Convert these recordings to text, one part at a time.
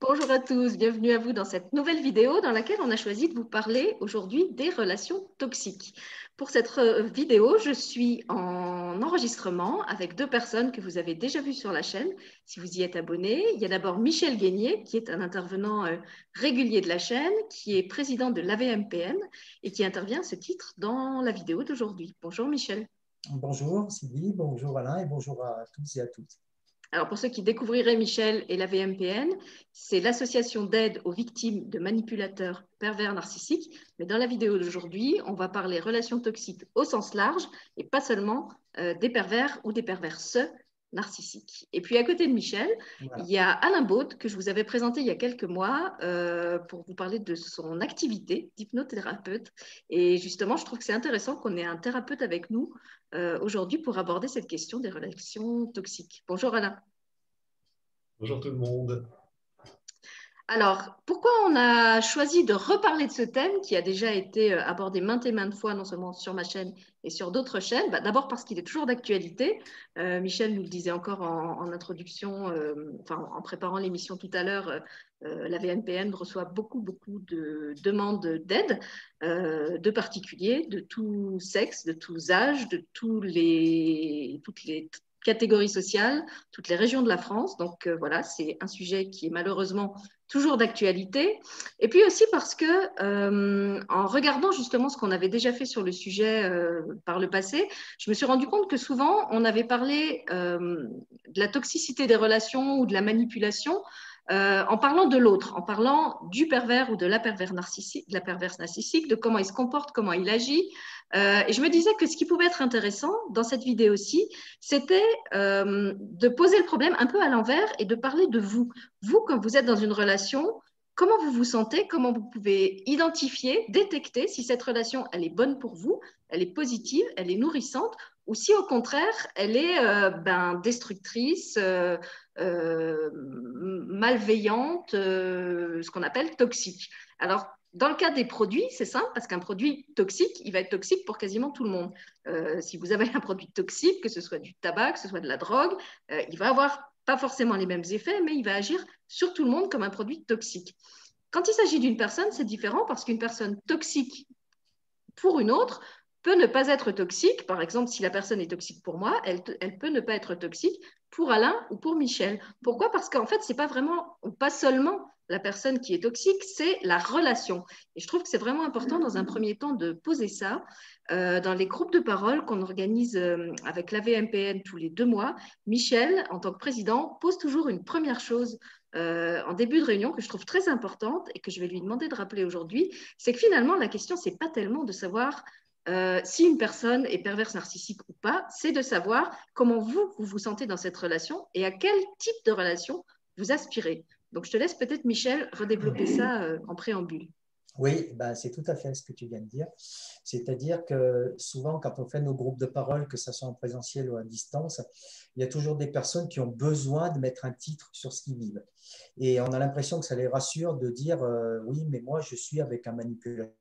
Bonjour à tous, bienvenue à vous dans cette nouvelle vidéo dans laquelle on a choisi de vous parler aujourd'hui des relations toxiques. Pour cette euh, vidéo, je suis en enregistrement avec deux personnes que vous avez déjà vues sur la chaîne, si vous y êtes abonné. Il y a d'abord Michel Guénier, qui est un intervenant euh, régulier de la chaîne, qui est président de l'AVMPN et qui intervient à ce titre dans la vidéo d'aujourd'hui. Bonjour Michel. Bonjour Sylvie, bonjour Alain et bonjour à tous et à toutes. Alors, pour ceux qui découvriraient Michel et la VMPN, c'est l'association d'aide aux victimes de manipulateurs pervers narcissiques. Mais dans la vidéo d'aujourd'hui, on va parler relations toxiques au sens large et pas seulement euh, des pervers ou des perverses narcissiques. Et puis à côté de Michel, il y a Alain Baud, que je vous avais présenté il y a quelques mois euh, pour vous parler de son activité d'hypnothérapeute. Et justement, je trouve que c'est intéressant qu'on ait un thérapeute avec nous euh, aujourd'hui pour aborder cette question des relations toxiques. Bonjour Alain. Bonjour tout le monde. Alors, pourquoi on a choisi de reparler de ce thème qui a déjà été euh, abordé maintes et maintes fois, non seulement sur ma chaîne et sur d'autres chaînes bah, D'abord parce qu'il est toujours d'actualité. Euh, Michel nous le disait encore en, introduction, enfin, en préparant l'émission tout à l'heure, la VNPN reçoit beaucoup, beaucoup de demandes d'aide euh, de particuliers de tout sexe, de tous âges, de tous toutes les catégories sociales, toutes les régions de la France. Donc euh, voilà, c'est un sujet qui est malheureusement toujours d'actualité. Et puis aussi parce que, euh, en regardant justement ce qu'on avait déjà fait sur le sujet par le passé, je me suis rendu compte que souvent, on avait parlé de la toxicité des relations ou de la manipulation euh, en parlant de l'autre, en parlant du pervers ou de la, perverse narcissique, de comment il se comporte, comment il agit. Euh, et je me disais que ce qui pouvait être intéressant dans cette vidéo-ci, c'était euh, de poser le problème un peu à l'envers et de parler de vous. Vous, quand vous êtes dans une relation, comment vous vous sentez, comment vous pouvez identifier, détecter si cette relation, elle est bonne pour vous, elle est positive, elle est nourrissante, ou si au contraire, elle est ben, destructrice, euh, malveillante, euh, ce qu'on appelle toxique. Alors, dans le cas des produits, c'est simple parce qu'un produit toxique, il va être toxique pour quasiment tout le monde. Euh, si vous avez un produit toxique, que ce soit du tabac, que ce soit de la drogue, il va avoir pas forcément les mêmes effets, mais il va agir sur tout le monde comme un produit toxique. Quand il s'agit d'une personne, c'est différent parce qu'une personne toxique pour une autre peut ne pas être toxique. Par exemple, si la personne est toxique pour moi, elle, peut ne pas être toxique pour Alain ou pour Michel. Pourquoi? Parce qu'en fait, c'est pas vraiment, pas seulement la personne qui est toxique, c'est la relation. Et je trouve que c'est vraiment important dans un premier temps de poser ça. Euh, dans les groupes de parole qu'on organise euh, avec la VMPN tous les deux mois, Michel, en tant que président, pose toujours une première chose euh, en début de réunion que je trouve très importante et que je vais lui demander de rappeler aujourd'hui, c'est que finalement, la question, c'est pas tellement de savoir euh, si une personne est perverse narcissique ou pas, c'est de savoir comment vous, vous sentez dans cette relation et à quel type de relation vous aspirez. Donc, je te laisse peut-être, Michel, redévelopper ça euh, en préambule. Oui, bah, c'est tout à fait ce que tu viens de dire. C'est-à-dire que souvent, quand on fait nos groupes de parole, que ce soit en présentiel ou à distance, il y a toujours des personnes qui ont besoin de mettre un titre sur ce qu'ils vivent. Et on a l'impression que ça les rassure de dire euh, oui, mais moi, je suis avec un manipulateur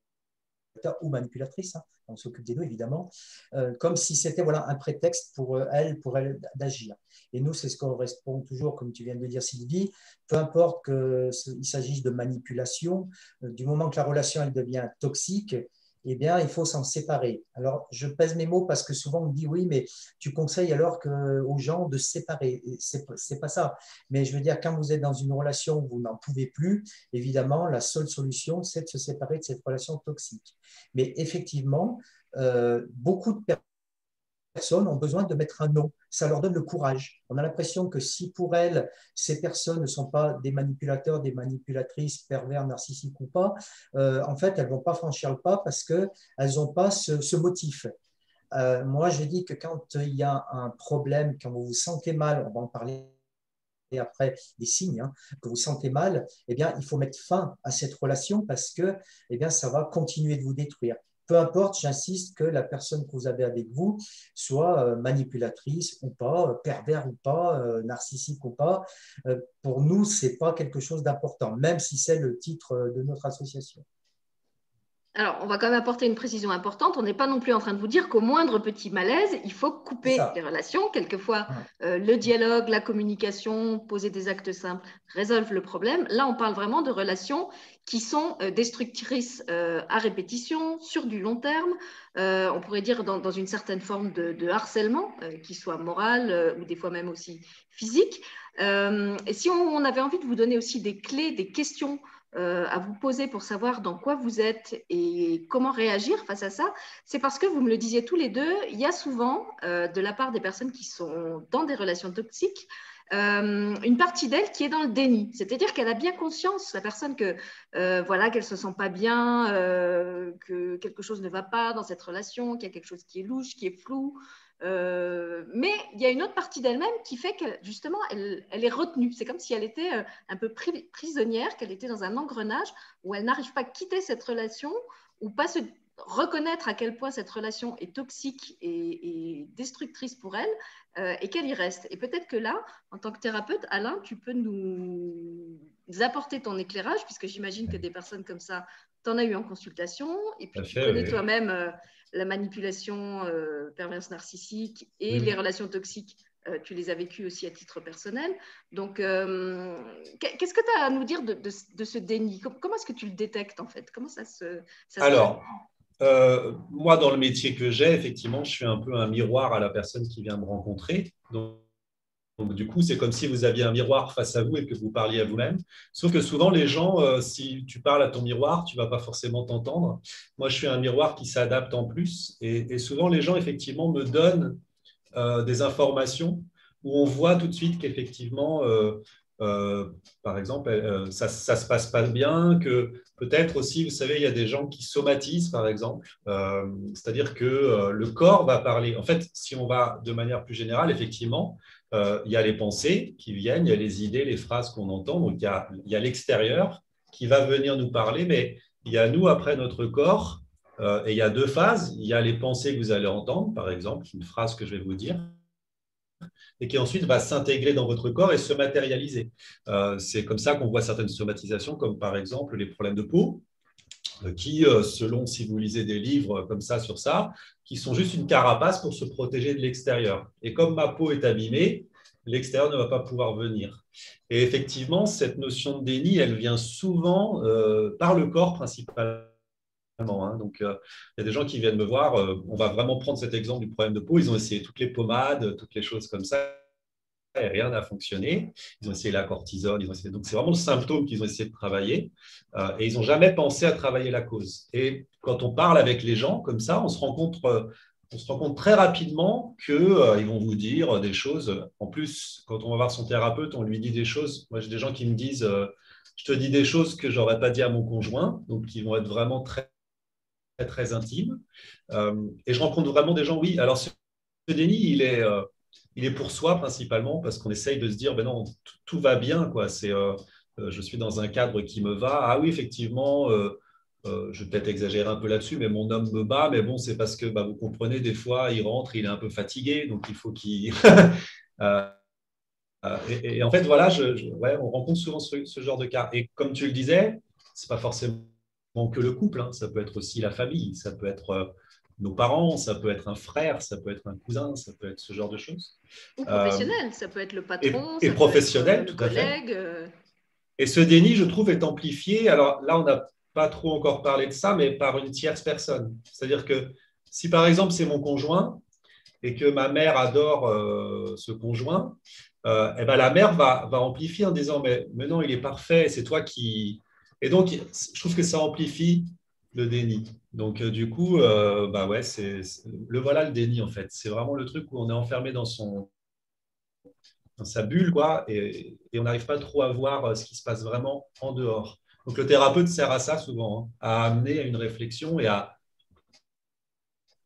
ou manipulatrice, hein, on s'occupe des deux évidemment, euh, comme si c'était voilà, un prétexte pour euh, elle, pour elle d'agir. Et nous, c'est ce qu'on répond toujours, comme tu viens de le dire Sylvie, peu importe qu'il s'agisse de manipulation, euh, du moment que la relation elle devient toxique, eh bien, il faut s'en séparer. Alors, je pèse mes mots parce que souvent on me dit oui, mais tu conseilles alors que, aux gens de se séparer. Ce n'est pas ça. Mais je veux dire, quand vous êtes dans une relation où vous n'en pouvez plus, évidemment, la seule solution, c'est de se séparer de cette relation toxique. Mais effectivement, euh, beaucoup de personnes personnes ont besoin de mettre un nom. Ça leur donne le courage. On a l'impression que si pour elles, ces personnes ne sont pas des manipulateurs, des manipulatrices, pervers, narcissiques ou pas, euh, en fait, elles ne vont pas franchir le pas parce qu'elles n'ont pas ce, motif. Euh, moi, je dis que quand il y a un problème, quand vous vous sentez mal, on va en parler après des signes hein, que vous sentez mal, eh bien, il faut mettre fin à cette relation parce que eh bien, ça va continuer de vous détruire peu importe, j'insiste, que la personne que vous avez avec vous soit euh, manipulatrice ou pas, euh, pervers ou pas, euh, narcissique ou pas. Pour nous, ce n'est pas quelque chose d'important, même si c'est le titre de notre association. alors, on va quand même apporter une précision importante. On n'est pas non plus en train de vous dire qu'au moindre petit malaise, il faut couper les relations. Quelquefois, euh, le dialogue, la communication, poser des actes simples résolvent le problème. Là, on parle vraiment de relations qui sont euh, destructrices euh, à répétition, sur du long terme. on pourrait dire dans, une certaine forme de, harcèlement, qui soit moral ou des fois même aussi physique. et si on avait envie de vous donner aussi des clés, des questions euh, à vous poser pour savoir dans quoi vous êtes et comment réagir face à ça, c'est parce que vous me le disiez tous les deux, il y a souvent, euh, de la part des personnes qui sont dans des relations toxiques, euh, une partie d'elle qui est dans le déni. C'est-à-dire qu'elle a bien conscience, la personne, que voilà, qu'elle se sent pas bien, que quelque chose ne va pas dans cette relation, qu'il y a quelque chose qui est louche, qui est flou, euh, mais il y a une autre partie d'elle-même qui fait que justement, elle, est retenue. C'est comme si elle était euh, un peu prisonnière, qu'elle était dans un engrenage où elle n'arrive pas à quitter cette relation ou pas se reconnaître à quel point cette relation est toxique et, destructrice pour elle euh, et qu'elle y reste. Et peut-être que là, en tant que thérapeute, Alain, tu peux nous apporter ton éclairage, puisque j'imagine que des personnes comme ça, tu en as eu en consultation, et puis tu connais toi-même la manipulation euh, perverse narcissique et les relations toxiques, euh, tu les as vécues aussi à titre personnel. Donc, euh, qu'est-ce que tu as à nous dire de, ce déni? Comment, est-ce que tu le détectes en fait? Comment ça se. Alors, moi, dans le métier que j'ai, effectivement, je suis un peu un miroir à la personne qui vient me rencontrer. Donc, du coup, c'est comme si vous aviez un miroir face à vous et que vous parliez à vous-même. Sauf que souvent, les gens, euh, si tu parles à ton miroir, tu ne vas pas forcément t'entendre. Moi, je suis un miroir qui s'adapte en plus. Et, souvent, les gens, effectivement, me donnent euh, des informations où on voit tout de suite qu'effectivement, euh, par exemple, ça ne se passe pas bien, que peut-être aussi, vous savez, il y a des gens qui somatisent, par exemple. C'est-à-dire que le corps va parler. En fait, si on va de manière plus générale, effectivement, euh, il y a les pensées qui viennent, il y a les idées, les phrases qu'on entend. Donc, il y a, l'extérieur qui va venir nous parler, mais il y a nous après notre corps. Euh, et il y a deux phases. Il y a les pensées que vous allez entendre, par exemple, une phrase que je vais vous dire, et qui ensuite va s'intégrer dans votre corps et se matérialiser. Euh, c'est comme ça qu'on voit certaines somatisations, comme par exemple les problèmes de peau, qui, selon si vous lisez des livres comme ça sur ça, qui sont juste une carapace pour se protéger de l'extérieur. Et comme ma peau est abîmée, l'extérieur ne va pas pouvoir venir. Et effectivement, cette notion de déni, elle vient souvent euh, par le corps principalement. Hein. Donc, euh, il y a des gens qui viennent me voir. Euh, on va vraiment prendre cet exemple du problème de peau. Ils ont essayé toutes les pommades, toutes les choses comme ça et rien n'a fonctionné. Ils ont essayé la cortisone, ils ont essayé... donc c'est vraiment le symptôme qu'ils ont essayé de travailler euh, et ils n'ont jamais pensé à travailler la cause. Et quand on parle avec les gens comme ça, on se euh, on se rend compte très rapidement qu'ils euh, vont vous dire des choses. En plus, quand on va voir son thérapeute, on lui dit des choses. Moi, j'ai des gens qui me disent Je te dis des choses que j'aurais pas dit à mon conjoint, donc qui vont être vraiment très, très, très intimes. et je rencontre vraiment des gens, oui, alors ce déni, il est il est pour soi principalement parce qu'on essaye de se dire, ben non, tout va bien, quoi. C'est, euh, euh, je suis dans un cadre qui me va. Ah oui, effectivement, euh, je vais peut-être exagérer un peu là-dessus, mais mon homme me bat, mais bon, c'est parce que bah, vous comprenez, des fois, il rentre, il est un peu fatigué, donc il faut qu'il. et, en fait, voilà, je, on rencontre souvent ce, genre de cas. Et comme tu le disais, c'est pas forcément que le couple, hein. ça peut être aussi la famille, ça peut être nos parents, ça peut être un frère, ça peut être un cousin, ça peut être ce genre de choses. Ou professionnel, euh, ça peut être le patron. Et, professionnel, tout à fait. Euh. Et ce déni, je trouve, est amplifié. Alors là, on n'a pas trop encore parlé de ça, mais par une tierce personne. C'est-à-dire que si par exemple c'est mon conjoint et que ma mère adore euh, ce conjoint, eh ben, la mère va, va amplifier en disant mais, mais non, il est parfait, c'est toi qui. Et donc, je trouve que ça amplifie le déni. Donc, euh, du coup, euh, bah ouais, c'est, le voilà le déni, en fait. C'est vraiment le truc où on est enfermé dans, son, dans sa bulle, quoi, et, on n'arrive pas trop à voir euh, ce qui se passe vraiment en dehors. Donc, le thérapeute sert à ça souvent, hein, à amener à une réflexion et à,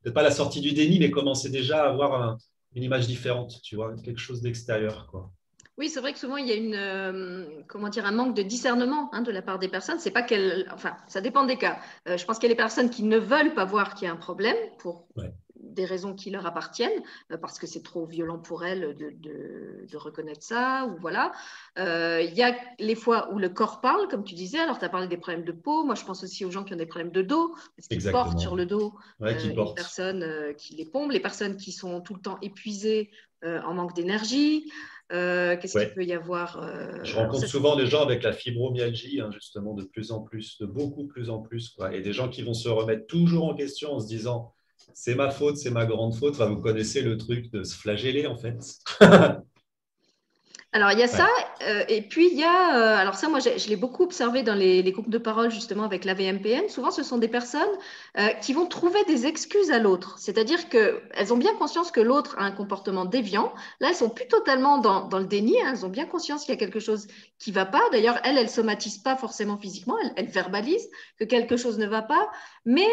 peut-être pas la sortie du déni, mais commencer déjà à avoir une image différente, tu vois, quelque chose d'extérieur, quoi. Oui, c'est vrai que souvent il y a une, euh, comment dire, un manque de discernement hein, de la part des personnes. C'est pas qu'elles, enfin, ça dépend des cas. Euh, je pense qu'il y a des personnes qui ne veulent pas voir qu'il y a un problème pour des raisons qui leur appartiennent, euh, parce que c'est trop violent pour elles de, reconnaître ça, ou voilà. Il y a les fois où le corps parle, comme tu disais, alors tu as parlé des problèmes de peau, moi je pense aussi aux gens qui ont des problèmes de dos, parce qu'ils portent sur le dos les personnes qui les pompent, les personnes qui sont tout le temps épuisées en manque d'énergie. Euh, qu'est-ce qu'il peut y avoir euh, Je rencontre souvent des gens avec la fibromyalgie, hein, justement, de plus en plus, de beaucoup plus en plus. Quoi. Et des gens qui vont se remettre toujours en question en se disant c'est ma faute, c'est ma grande faute. Enfin, vous connaissez le truc de se flageller, en fait. Alors, il y a ça, euh, et puis il y a, euh, alors ça, moi, je, l'ai beaucoup observé dans les, groupes de parole, justement, avec la VMPN. Souvent, ce sont des personnes euh, qui vont trouver des excuses à l'autre. C'est-à-dire qu'elles ont bien conscience que l'autre a un comportement déviant. Là, elles sont plus totalement dans, le déni. Hein. Elles ont bien conscience qu'il y a quelque chose qui ne va pas. D'ailleurs, elles, elles ne somatisent pas forcément physiquement. Elles, elles, verbalisent que quelque chose ne va pas. Mais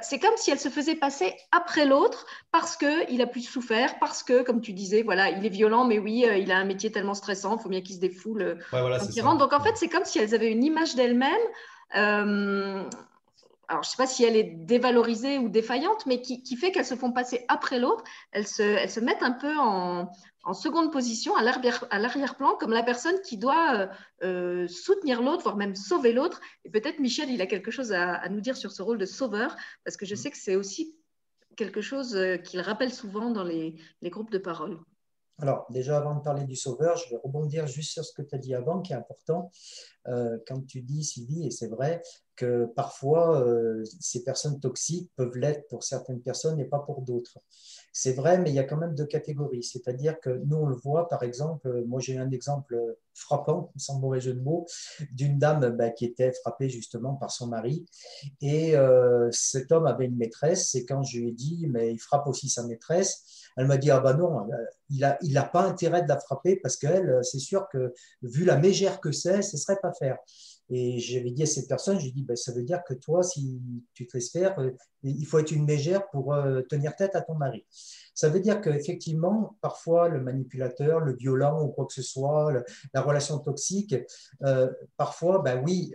c'est comme si elles se faisaient passer après l'autre parce qu'il a plus souffert, parce que, comme tu disais, voilà, il est violent, mais oui, il a un métier tellement stressant, il faut bien qu'il se défoule euh, ouais, Donc en fait, c'est comme si elles avaient une image d'elles-mêmes. Euh, alors, je ne sais pas si elle est dévalorisée ou défaillante, mais qui, fait qu'elles se font passer après l'autre. Elles se, elles se mettent un peu en, seconde position, à l'arrière-plan, comme la personne qui doit euh, soutenir l'autre, voire même sauver l'autre. Et peut-être Michel, il a quelque chose à, nous dire sur ce rôle de sauveur, parce que je mm. sais que c'est aussi quelque chose qu'il rappelle souvent dans les groupes de parole. Alors, déjà, avant de parler du sauveur, je vais rebondir juste sur ce que tu as dit avant, qui est important. Euh, quand tu dis, Sylvie, et c'est vrai, que parfois, euh, ces personnes toxiques peuvent l'être pour certaines personnes et pas pour d'autres. C'est vrai, mais il y a quand même deux catégories. C'est-à-dire que nous, on le voit, par exemple, moi j'ai un exemple frappant, sans mauvais jeu de mots, d'une dame bah, qui était frappée justement par son mari. Et euh, cet homme avait une maîtresse, et quand je lui ai dit, mais il frappe aussi sa maîtresse, elle m'a dit, ah bah non, il n'a il a pas intérêt de la frapper parce qu'elle, c'est sûr que vu la mégère que c'est, ce serait pas Et j'avais dit à cette personne, j'ai dit, ben, ça veut dire que toi, si tu te laisses euh, il faut être une mégère pour euh, tenir tête à ton mari. Ça veut dire qu'effectivement, parfois, le manipulateur, le violent ou quoi que ce soit, la relation toxique, euh, parfois, ben oui,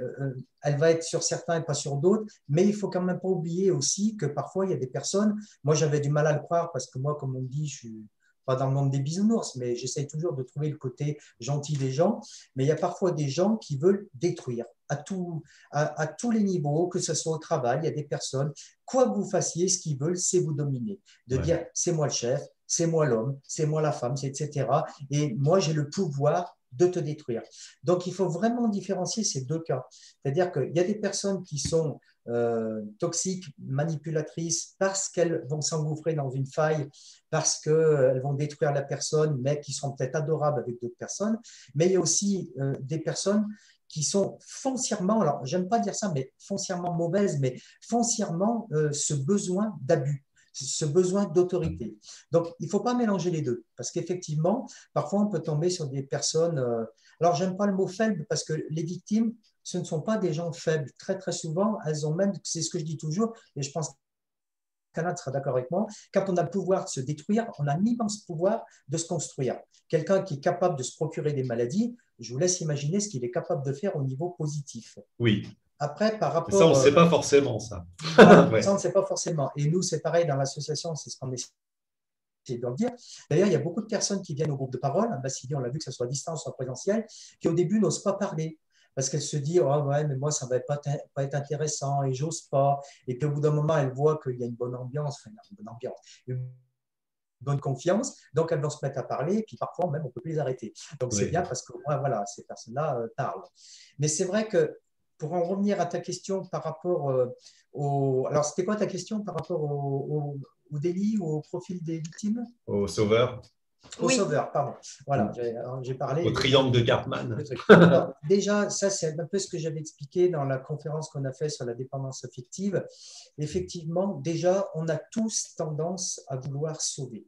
elle va être sur certains et pas sur d'autres, mais il faut quand même pas oublier aussi que parfois, il y a des personnes, moi j'avais du mal à le croire parce que moi, comme on dit, je suis pas dans le monde des bisounours, mais j'essaye toujours de trouver le côté gentil des gens. Mais il y a parfois des gens qui veulent détruire à, tout, à, tous les niveaux, que ce soit au travail, il y a des personnes, quoi que vous fassiez, ce qu'ils veulent, c'est vous dominer. De dire, c'est moi le chef, c'est moi l'homme, c'est moi la femme, etc. Et moi, j'ai le pouvoir de te détruire. Donc, il faut vraiment différencier ces deux cas. C'est-à-dire qu'il y a des personnes qui sont euh, toxiques, manipulatrices, parce qu'elles vont s'engouffrer dans une faille, parce qu'elles vont détruire la personne, mais qui sont peut-être adorables avec d'autres personnes. Mais il y a aussi euh, des personnes qui sont foncièrement, alors j'aime pas dire ça, mais foncièrement mauvaises, mais foncièrement euh, ce besoin d'abus ce besoin d'autorité. Donc, il ne faut pas mélanger les deux, parce qu'effectivement, parfois, on peut tomber sur des personnes. Euh, alors, j'aime pas le mot faible, parce que les victimes, ce ne sont pas des gens faibles. Très, très souvent, elles ont même, c'est ce que je dis toujours, et je pense Canada sera d'accord avec moi, quand on a le pouvoir de se détruire, on a un immense pouvoir de se construire. Quelqu'un qui est capable de se procurer des maladies, je vous laisse imaginer ce qu'il est capable de faire au niveau positif. Oui. Après, par rapport. Ça, on ne sait pas forcément, ça. Ça, on ne sait pas forcément. Et nous, c'est pareil dans l'association, c'est ce qu'on essaie de le dire. D'ailleurs, il y a beaucoup de personnes qui viennent au groupe de parole, on l'a vu que ce soit à distance ou en présentiel, qui au début n'osent pas parler parce qu'elles se disent oh, ouais, mais moi, ça ne va pas, pas, être intéressant et j'ose pas. Et puis au bout d'un moment, elles voient qu'il y a une bonne ambiance, enfin, une bonne ambiance, une bonne confiance, donc elles vont se mettre à parler, et puis parfois même on ne peut plus les arrêter. Donc c'est bien parce que voilà, ces personnes-là euh, parlent. Mais c'est vrai que pour en revenir à ta question par rapport euh, au. Alors, c'était quoi ta question par rapport au, délit ou au profil des victimes? Au sauveur. Au sauveur, pardon. Voilà, j'ai parlé. Au triangle de Cartman. déjà, ça, c'est un peu ce que j'avais expliqué dans la conférence qu'on a faite sur la dépendance affective. Effectivement, déjà, on a tous tendance à vouloir sauver.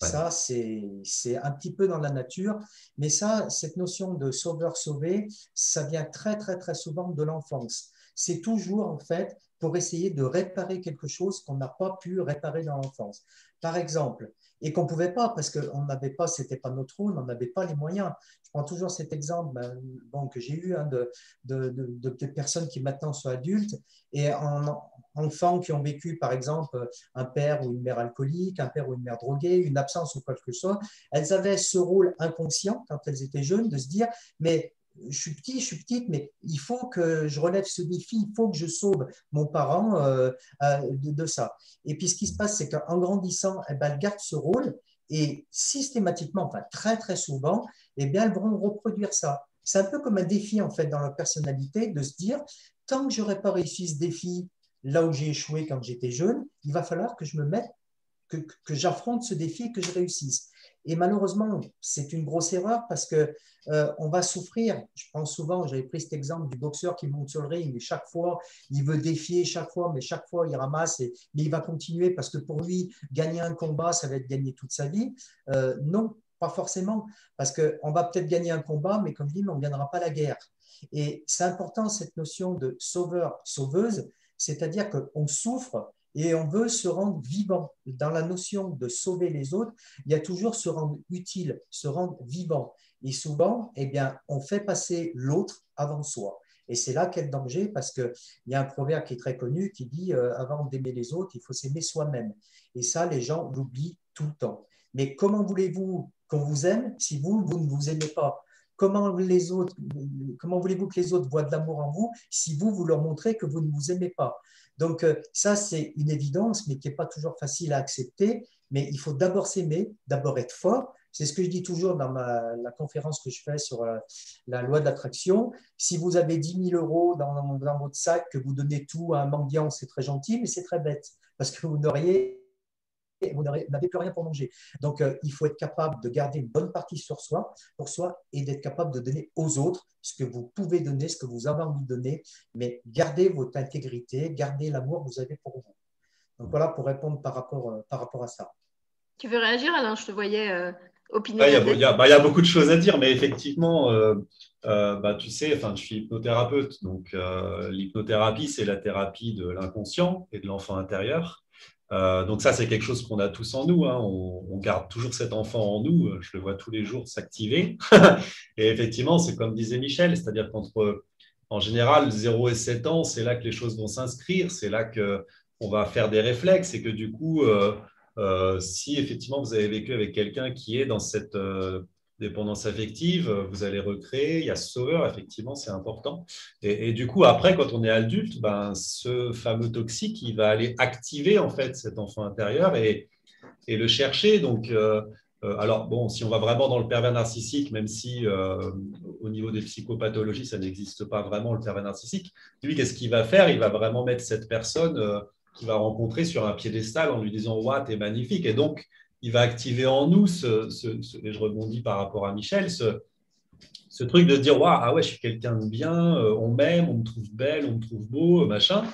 Ça, c'est un petit peu dans la nature. Mais ça, cette notion de sauveur-sauvé, ça vient très, très, très souvent de l'enfance. c'est toujours en fait pour essayer de réparer quelque chose qu'on n'a pas pu réparer dans l'enfance. Par exemple, et qu'on ne pouvait pas parce qu'on n'avait pas, c'était pas notre rôle, on n'avait pas les moyens. Je prends toujours cet exemple ben, bon, que j'ai eu hein, de, de, de, personnes qui maintenant sont adultes et en, enfants qui ont vécu, par exemple, un père ou une mère alcoolique, un père ou une mère droguée, une absence ou quoi que ce soit. Elles avaient ce rôle inconscient quand elles étaient jeunes de se dire, mais je suis petit, je suis petite, mais il faut que je relève ce défi, il faut que je sauve mon parent euh, euh, de, ça. Et puis ce qui se passe, c'est qu'en grandissant, eh ben, elles gardent ce rôle et systématiquement, enfin très très souvent, eh bien, elles vont reproduire ça. C'est un peu comme un défi en fait dans leur personnalité de se dire, tant que je n'aurai pas réussi ce défi là où j'ai échoué quand j'étais jeune, il va falloir que je me mette, que, que j'affronte ce défi et que je réussisse. Et malheureusement, c'est une grosse erreur parce que euh, on va souffrir. Je pense souvent, j'avais pris cet exemple du boxeur qui monte sur le ring et chaque fois, il veut défier chaque fois, mais chaque fois, il ramasse, et, mais il va continuer parce que pour lui, gagner un combat, ça va être gagner toute sa vie. Euh, non, pas forcément, parce qu'on va peut-être gagner un combat, mais comme je dis, on ne gagnera pas la guerre. Et c'est important cette notion de sauveur-sauveuse, c'est-à-dire qu'on souffre et on veut se rendre vivant. Dans la notion de sauver les autres, il y a toujours se rendre utile, se rendre vivant. Et souvent, eh bien, on fait passer l'autre avant soi. Et c'est là quel danger, parce qu'il y a un proverbe qui est très connu qui dit euh, avant d'aimer les autres, il faut s'aimer soi-même. Et ça, les gens l'oublient tout le temps. Mais comment voulez-vous qu'on vous aime si vous, vous ne vous aimez pas? Comment, voulez-vous que les autres voient de l'amour en vous si vous, vous leur montrez que vous ne vous aimez pas? Donc euh, ça, c'est une évidence, mais qui n'est pas toujours facile à accepter. Mais il faut d'abord s'aimer, d'abord être fort. C'est ce que je dis toujours dans la conférence que je fais sur euh, la, loi de l'attraction. Si vous avez 10 000 euros dans, dans votre sac, que vous donnez tout à un mendiant, c'est très gentil, mais c'est très bête parce que vous n'auriez vous n'avez plus rien pour manger. Donc, euh, il faut être capable de garder une bonne partie sur soi, pour soi, et d'être capable de donner aux autres ce que vous pouvez donner, ce que vous avez envie de donner, mais gardez votre intégrité, gardez l'amour que vous avez pour vous. Donc voilà pour répondre par rapport, euh, par rapport à ça. Tu veux réagir, Alain? Je te voyais euh, opiner. Il y, bah, y, a beaucoup de choses à dire, mais effectivement, bah, tu sais, enfin, je suis hypnothérapeute, donc l'hypnothérapie, c'est la thérapie de l'inconscient et de l'enfant intérieur. Euh, donc ça, c'est quelque chose qu'on a tous en nous. Hein. On, garde toujours cet enfant en nous. Je le vois tous les jours s'activer. et effectivement, c'est comme disait Michel, c'est-à-dire qu'entre, en général, 0 et 7 ans, c'est là que les choses vont s'inscrire, c'est là qu'on va faire des réflexes et que du coup, euh, euh, si effectivement vous avez vécu avec quelqu'un qui est dans cette dépendance affective, euh, vous allez recréer. Il y a ce sauveur, effectivement, c'est important. Et, du coup, après, quand on est adulte, ben, ce fameux toxique, il va aller activer en fait cet enfant intérieur et, et le chercher. Donc, euh, euh, alors, bon, si on va vraiment dans le pervers narcissique, même si au niveau des psychopathologies, ça n'existe pas vraiment le pervers narcissique, lui, qu'est-ce qu'il va faire? Il va vraiment mettre cette personne qu'il va rencontrer sur un piédestal en lui disant Waouh, t'es magnifique. Et donc, il va activer en nous, ce, et je rebondis par rapport à Michel, ce, truc de dire Waouh, ah ouais, je suis quelqu'un de bien, euh, on m'aime, on me trouve belle, on me trouve beau, machin.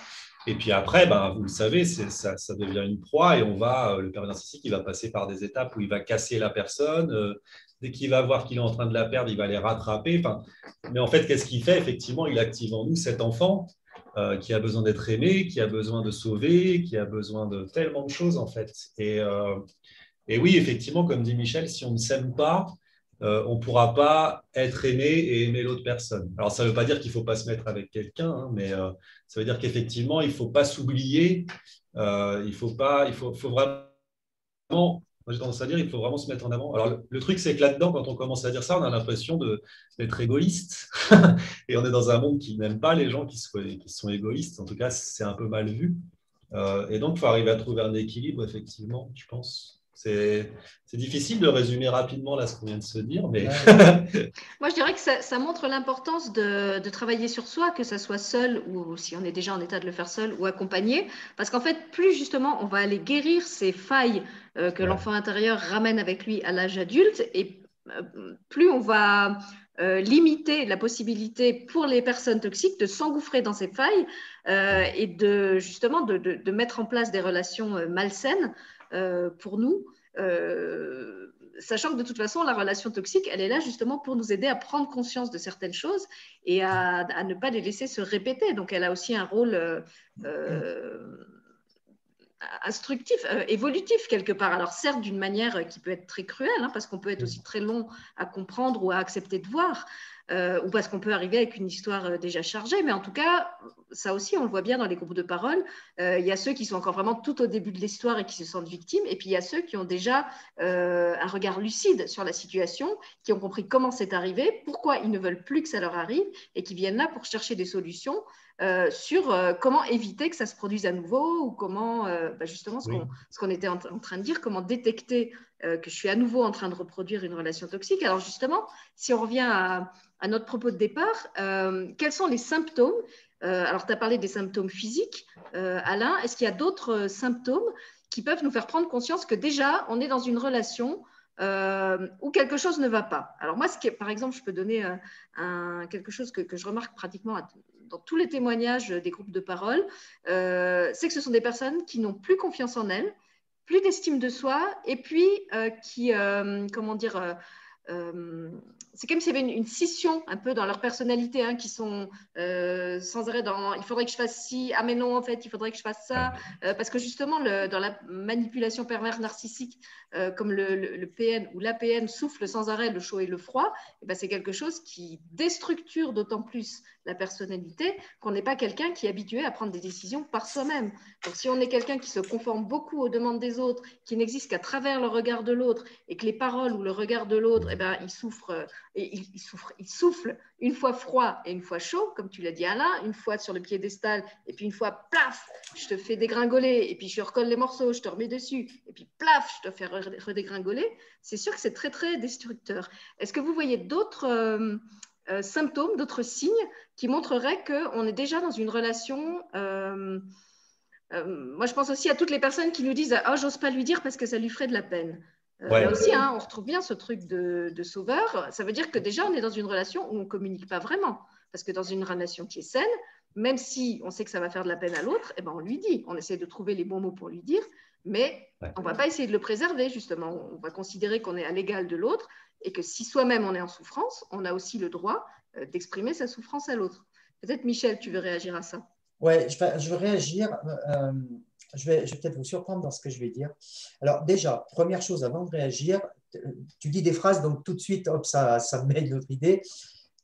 Et puis après, ben, vous le savez, ça, ça, devient une proie et on va, euh, le père narcissique, il va passer par des étapes où il va casser la personne. Euh, dès qu'il va voir qu'il est en train de la perdre, il va les rattraper. Mais en fait, qu'est-ce qu'il fait? Effectivement, il active en nous cet enfant qui a besoin d'être aimé, qui a besoin de sauver, qui a besoin de tellement de choses, en fait. Et, et oui, effectivement, comme dit Michel, si on ne s'aime pas, euh, on ne pourra pas être aimé et aimer l'autre personne. Alors, ça ne veut pas dire qu'il ne faut pas se mettre avec quelqu'un, hein, mais euh, ça veut dire qu'effectivement, il ne faut pas s'oublier. Euh, il faut pas, il faut, vraiment, j'ai tendance à dire, il faut vraiment se mettre en avant. Alors, le, truc, c'est que là-dedans, quand on commence à dire ça, on a l'impression d'être égoïste. et on est dans un monde qui n'aime pas les gens qui, qui sont égoïstes. En tout cas, c'est un peu mal vu. et donc, il faut arriver à trouver un équilibre, effectivement, je pense. C'est difficile de résumer rapidement là ce qu'on vient de se dire, mais. Moi, je dirais que ça, montre l'importance de, travailler sur soi, que ce soit seul ou si on est déjà en état de le faire seul ou accompagné. Parce qu'en fait, plus justement on va aller guérir ces failles euh, que l'enfant intérieur ramène avec lui à l'âge adulte, et euh, plus on va euh, limiter la possibilité pour les personnes toxiques de s'engouffrer dans ces failles et de justement de, mettre en place des relations malsaines euh, pour nous. Euh, sachant que de toute façon, la relation toxique, elle est là justement pour nous aider à prendre conscience de certaines choses et à, ne pas les laisser se répéter. Donc, elle a aussi un rôle euh, instructif, évolutif quelque part. Alors, certes, d'une manière qui peut être très cruelle, hein, parce qu'on peut être aussi très long à comprendre ou à accepter de voir. Euh, ou parce qu'on peut arriver avec une histoire euh, déjà chargée. Mais en tout cas, ça aussi, on le voit bien dans les groupes de parole. Euh, il y a ceux qui sont encore vraiment tout au début de l'histoire et qui se sentent victimes. Et puis, il y a ceux qui ont déjà un regard lucide sur la situation, qui ont compris comment c'est arrivé, pourquoi ils ne veulent plus que ça leur arrive et qui viennent là pour chercher des solutions sur comment éviter que ça se produise à nouveau ou comment, bah, justement, ce qu'on était en, train de dire, comment détecter que je suis à nouveau en train de reproduire une relation toxique. Alors justement, si on revient à, notre propos de départ, quels sont les symptômes? Alors, tu as parlé des symptômes physiques, Alain. Est-ce qu'il y a d'autres symptômes qui peuvent nous faire prendre conscience que déjà, on est dans une relation où quelque chose ne va pas? Alors moi, par exemple, je peux donner quelque chose que, je remarque pratiquement dans tous les témoignages des groupes de parole, euh, c'est que ce sont des personnes qui n'ont plus confiance en elles, plus d'estime de soi, et puis euh, qui, euh, comment dire, c'est comme s'il y avait une, scission un peu dans leur personnalité, hein, qui sont euh, sans arrêt dans il faudrait que je fasse ci, ah mais non, en fait, il faudrait que je fasse ça. Euh, parce que justement, le, dans la manipulation perverse narcissique, euh, comme le, le, PN ou l'APN souffle sans arrêt le chaud et le froid, et eh ben c'est quelque chose qui déstructure d'autant plus la personnalité qu'on n'est pas quelqu'un qui est habitué à prendre des décisions par soi-même. Donc si on est quelqu'un qui se conforme beaucoup aux demandes des autres, qui n'existe qu'à travers le regard de l'autre, et que les paroles ou le regard de l'autre, eh ben, il et il, souffre, il souffle une fois froid et une fois chaud, comme tu l'as dit Alain, une fois sur le piédestal et puis une fois plaf, je te fais dégringoler et puis je recolle les morceaux, je te remets dessus et puis plaf, je te fais redégringoler, c'est sûr que c'est très très destructeur. Est-ce que vous voyez d'autres euh, euh, symptômes, d'autres signes qui montreraient qu'on est déjà dans une relation euh, moi, je pense aussi à toutes les personnes qui nous disent Oh, j'ose pas lui dire parce que ça lui ferait de la peine. Euh, là aussi, hein, on retrouve bien ce truc de, sauveur. Ça veut dire que déjà, on est dans une relation où on ne communique pas vraiment. Parce que dans une relation qui est saine, même si on sait que ça va faire de la peine à l'autre, eh ben, on lui dit. On essaie de trouver les bons mots pour lui dire, mais on ne va pas essayer de le préserver, justement. On va considérer qu'on est à l'égal de l'autre et que si soi-même on est en souffrance, on a aussi le droit euh, d'exprimer sa souffrance à l'autre. Peut-être, Michel, tu veux réagir à ça Oui, je, je veux réagir. Euh, je vais, peut-être vous surprendre dans ce que je vais dire. Alors déjà, première chose, avant de réagir, tu dis des phrases, donc tout de suite, hop, ça, ça met une autre idée.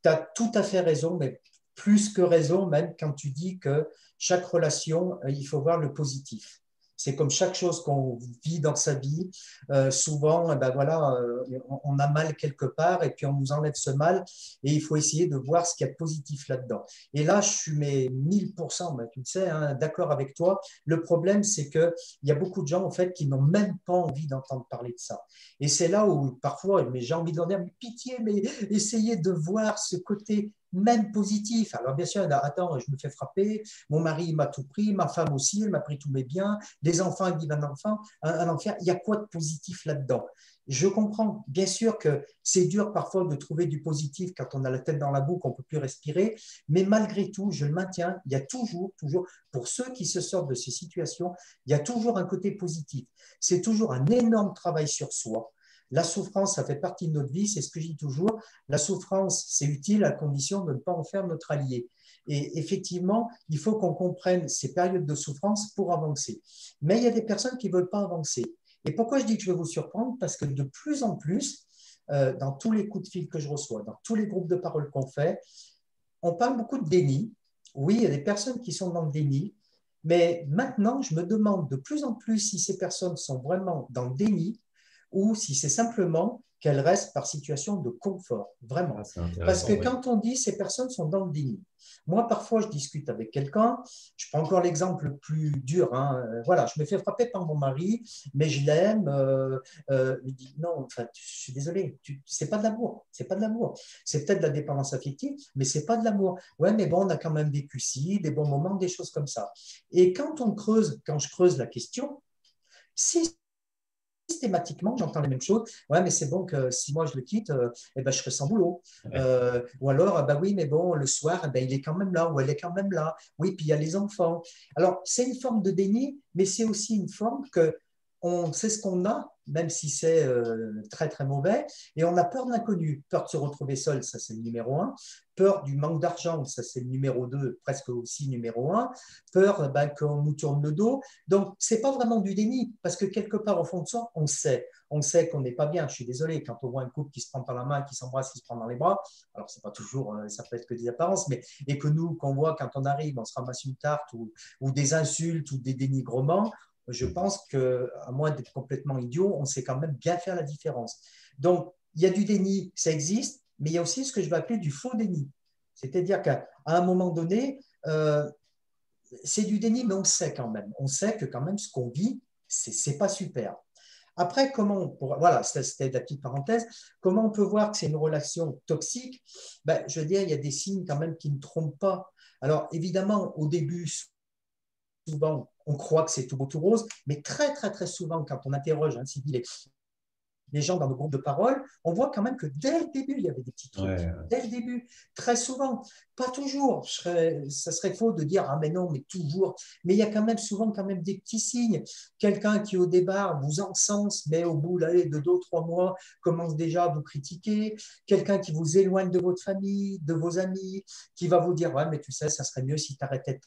Tu as tout à fait raison, mais plus que raison même quand tu dis que chaque relation, euh, il faut voir le positif. C'est comme chaque chose qu'on vit dans sa vie. Euh, souvent, eh ben voilà, euh, on a mal quelque part et puis on nous enlève ce mal et il faut essayer de voir ce qu'il y a de positif là-dedans. Et là, je suis mais 1000%, ben, tu le sais, hein, d'accord avec toi. Le problème, c'est qu'il y a beaucoup de gens en fait qui n'ont même pas envie d'entendre parler de ça. Et c'est là où parfois, mais j'ai envie de dire, pitié, mais essayez de voir ce côté même positif. Alors bien sûr, attends, je me fais frapper, mon mari m'a tout pris, ma femme aussi, elle m'a pris tous mes biens, des enfants, ils vivent un enfant, un, enfant, il y a quoi de positif là-dedans? Je comprends, bien sûr que c'est dur parfois de trouver du positif quand on a la tête dans la boue, qu'on ne peut plus respirer, mais malgré tout, je le maintiens, il y a toujours, toujours, pour ceux qui se sortent de ces situations, il y a toujours un côté positif. C'est toujours un énorme travail sur soi la souffrance, ça fait partie de notre vie, c'est ce que je dis toujours. La souffrance, c'est utile à condition de ne pas en faire notre allié. Et effectivement, il faut qu'on comprenne ces périodes de souffrance pour avancer. Mais il y a des personnes qui ne veulent pas avancer. Et pourquoi je dis que je vais vous surprendre? Parce que de plus en plus, euh, dans tous les coups de fil que je reçois, dans tous les groupes de parole qu'on fait, on parle beaucoup de déni. Oui, il y a des personnes qui sont dans le déni, mais maintenant, je me demande de plus en plus si ces personnes sont vraiment dans le déni ou si c'est simplement qu'elles restent par situation de confort, vraiment. Ah, Parce que quand on dit ces personnes sont dans le déni, moi parfois je discute avec quelqu'un, je prends encore l'exemple le plus dur, hein, euh, voilà, je me fais frapper par mon mari, mais je l'aime, euh, euh, il dit non, enfin, je suis désolé, c'est pas de l'amour, c'est pas de l'amour, c'est peut-être de la dépendance affective, mais c'est pas de l'amour. Ouais, mais bon, on a quand même vécu ci, des bons moments, des choses comme ça. Et quand on creuse, quand je creuse la question, si systématiquement, j'entends les mêmes choses. Ouais, mais c'est bon que si moi je le quitte, euh, eh ben, je serai sans boulot. Euh, ou alors, bah oui, mais bon, le soir, eh ben, il est quand même là, ou elle est quand même là. Oui, puis il y a les enfants. Alors, c'est une forme de déni, mais c'est aussi une forme que on sait ce qu'on a, même si c'est euh, très très mauvais, et on a peur de l'inconnu, peur de se retrouver seul, ça c'est le numéro un, peur du manque d'argent, ça c'est le numéro deux, presque aussi numéro un, peur ben, qu'on nous tourne le dos. Donc c'est pas vraiment du déni, parce que quelque part au fond de soi, on sait, on sait qu'on n'est pas bien. Je suis désolé quand on voit un couple qui se prend par la main, qui s'embrasse, qui se prend dans les bras. Alors c'est pas toujours, euh, ça peut être que des apparences, mais et que nous qu'on voit quand on arrive, on se ramasse une tarte ou des insultes ou des dénigrements je pense qu'à moins d'être complètement idiot, on sait quand même bien faire la différence. Donc, il y a du déni, ça existe, mais il y a aussi ce que je vais appeler du faux déni. C'est-à-dire qu'à un moment donné, euh, c'est du déni, mais on sait quand même. On sait que quand même ce qu'on vit, c'est pas super. Après, comment on voilà, c'était la petite parenthèse, comment on peut voir que c'est une relation toxique? Ben, Je veux dire, il y a des signes quand même qui ne trompent pas. Alors, évidemment, au début, souvent, on croit que c'est tout beau, tout rose, mais très, très, très souvent, quand on interroge hein, les, les gens dans nos groupes de parole, on voit quand même que dès le début, il y avait des petits trucs. Dès le début, très souvent, pas toujours. ça serait faux de dire ah mais non, mais toujours. Mais il y a quand même souvent quand même des petits signes. Quelqu'un qui au départ vous encense, mais au bout de deux ou trois mois commence déjà à vous critiquer. Quelqu'un qui vous éloigne de votre famille, de vos amis, qui va vous dire ouais mais tu sais, ça serait mieux si tu arrêtais de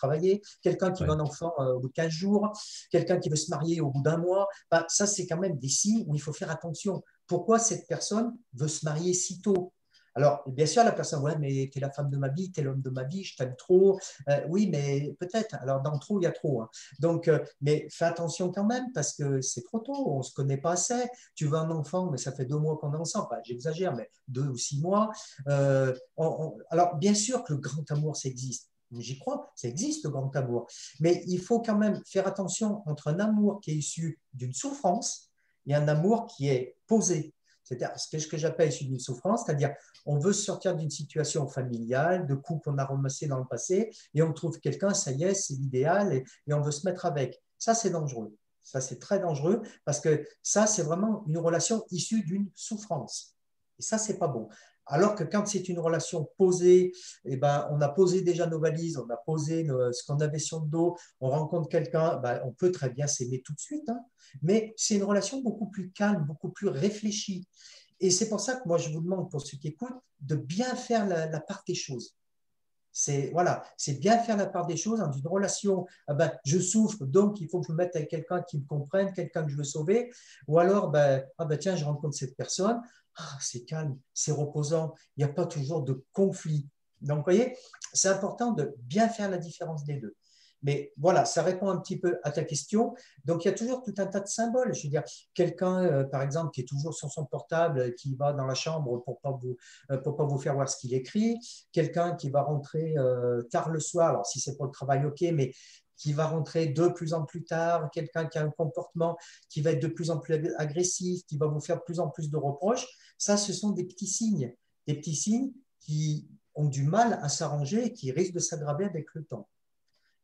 travailler, quelqu'un qui veut un enfant euh, au bout de 15 jours, quelqu'un qui veut se marier au bout d'un mois. Bah, ça, c'est quand même des signes où il faut faire attention. Pourquoi cette personne veut se marier si tôt? Alors, bien sûr, la personne, ouais, mais tu es la femme de ma vie, tu es l'homme de ma vie, je t'aime trop. Euh, oui, mais peut-être. Alors, dans trop, il y a trop. Hein. Donc, euh, mais fais attention quand même parce que c'est trop tôt, on ne se connaît pas assez. Tu veux un enfant, mais ça fait deux mois qu'on est ensemble. J'exagère, mais deux ou six mois. alors, bien sûr que le grand amour, ça existe. J'y crois, ça existe le grand amour. Mais il faut quand même faire attention entre un amour qui est issu d'une souffrance et un amour qui est posé. C'est-à-dire ce que j'appelle issu d'une souffrance, c'est-à-dire on veut sortir d'une situation familiale, de couple qu'on a ramassé dans le passé, et on trouve quelqu'un, ça y est, c'est l'idéal, et, et on veut se mettre avec. Ça, c'est dangereux. Ça, c'est très dangereux parce que ça, c'est vraiment une relation issue d'une souffrance. Et ça, c'est pas bon. Alors que quand c'est une relation posée, eh ben, on a posé déjà nos valises, on a posé ce qu'on avait sur le dos, on rencontre quelqu'un, ben, on peut très bien s'aimer tout de suite, hein. mais c'est une relation beaucoup plus calme, beaucoup plus réfléchie. Et c'est pour ça que moi, je vous demande, pour ceux qui écoutent, de bien faire la, part des choses. C'est voilà, c'est bien faire la part des choses dans une relation. Ah ben, je souffre, donc il faut que je me mette avec quelqu'un qui me comprenne, quelqu'un que je veux sauver. Ou alors, ben, ah ben, tiens, je rencontre cette personne. Ah, c'est calme, c'est reposant, il n'y a pas toujours de conflit. Donc, vous voyez, c'est important de bien faire la différence des deux. Mais voilà, ça répond un petit peu à ta question. Donc, il y a toujours tout un tas de symboles. Je veux dire, quelqu'un, euh, par exemple, qui est toujours sur son portable, qui va dans la chambre pour pas, vous, euh, pas vous faire voir ce qu'il écrit. Quelqu'un qui va rentrer euh, tard le soir. Alors, si c'est pour le travail, OK, mais qui va rentrer de plus en plus tard, quelqu'un qui a un comportement qui va être de plus en plus agressif, qui va vous faire de plus en plus de reproches, ça, ce sont des petits signes, des petits signes qui ont du mal à s'arranger et qui risquent de s'aggraver avec le temps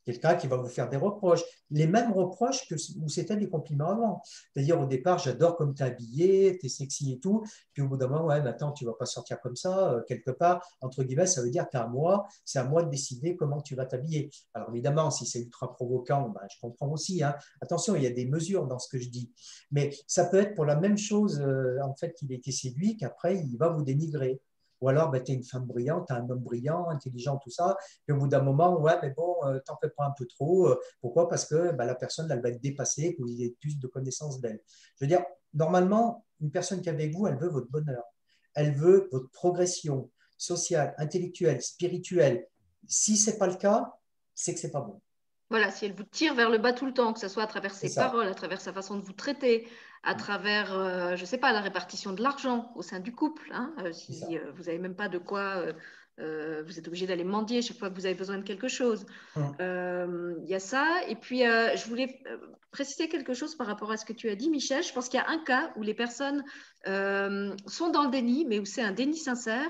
quelqu'un qui va vous faire des reproches, les mêmes reproches que où c'était des compliments avant. C'est-à-dire au départ, j'adore comme tu es habillé, tu es sexy et tout, puis au bout d'un moment, ouais, maintenant tu vas pas sortir comme ça, euh, quelque part, entre guillemets, ça veut dire qu'à moi, c'est à moi de décider comment tu vas t'habiller. Alors évidemment, si c'est ultra provoquant, ben, je comprends aussi. Hein. Attention, il y a des mesures dans ce que je dis, mais ça peut être pour la même chose, euh, en fait, qu'il a été séduit, qu'après, il va vous dénigrer. Ou alors, ben, tu es une femme brillante, tu un homme brillant, intelligent, tout ça. Et au bout d'un moment, ouais, mais bon, euh, t'en fais pas un peu trop. Euh, pourquoi? Parce que ben, la personne, elle va être dépassée, que vous ayez plus de connaissances d'elle. Je veux dire, normalement, une personne qui est avec vous, elle veut votre bonheur. Elle veut votre progression sociale, intellectuelle, spirituelle. Si ce n'est pas le cas, c'est que ce n'est pas bon. Voilà, si elle vous tire vers le bas tout le temps, que ce soit à travers ses paroles, à travers sa façon de vous traiter, à mm. travers, euh, je ne sais pas, la répartition de l'argent au sein du couple. Hein, euh, si euh, vous n'avez même pas de quoi, vous êtes obligé d'aller mendier chaque fois que vous avez besoin de quelque chose. Mm. Il y a ça. Et puis, je voulais préciser quelque chose par rapport à ce que tu as dit, Michel. Je pense qu'il y a un cas où les personnes sont dans le déni, mais où c'est un déni sincère.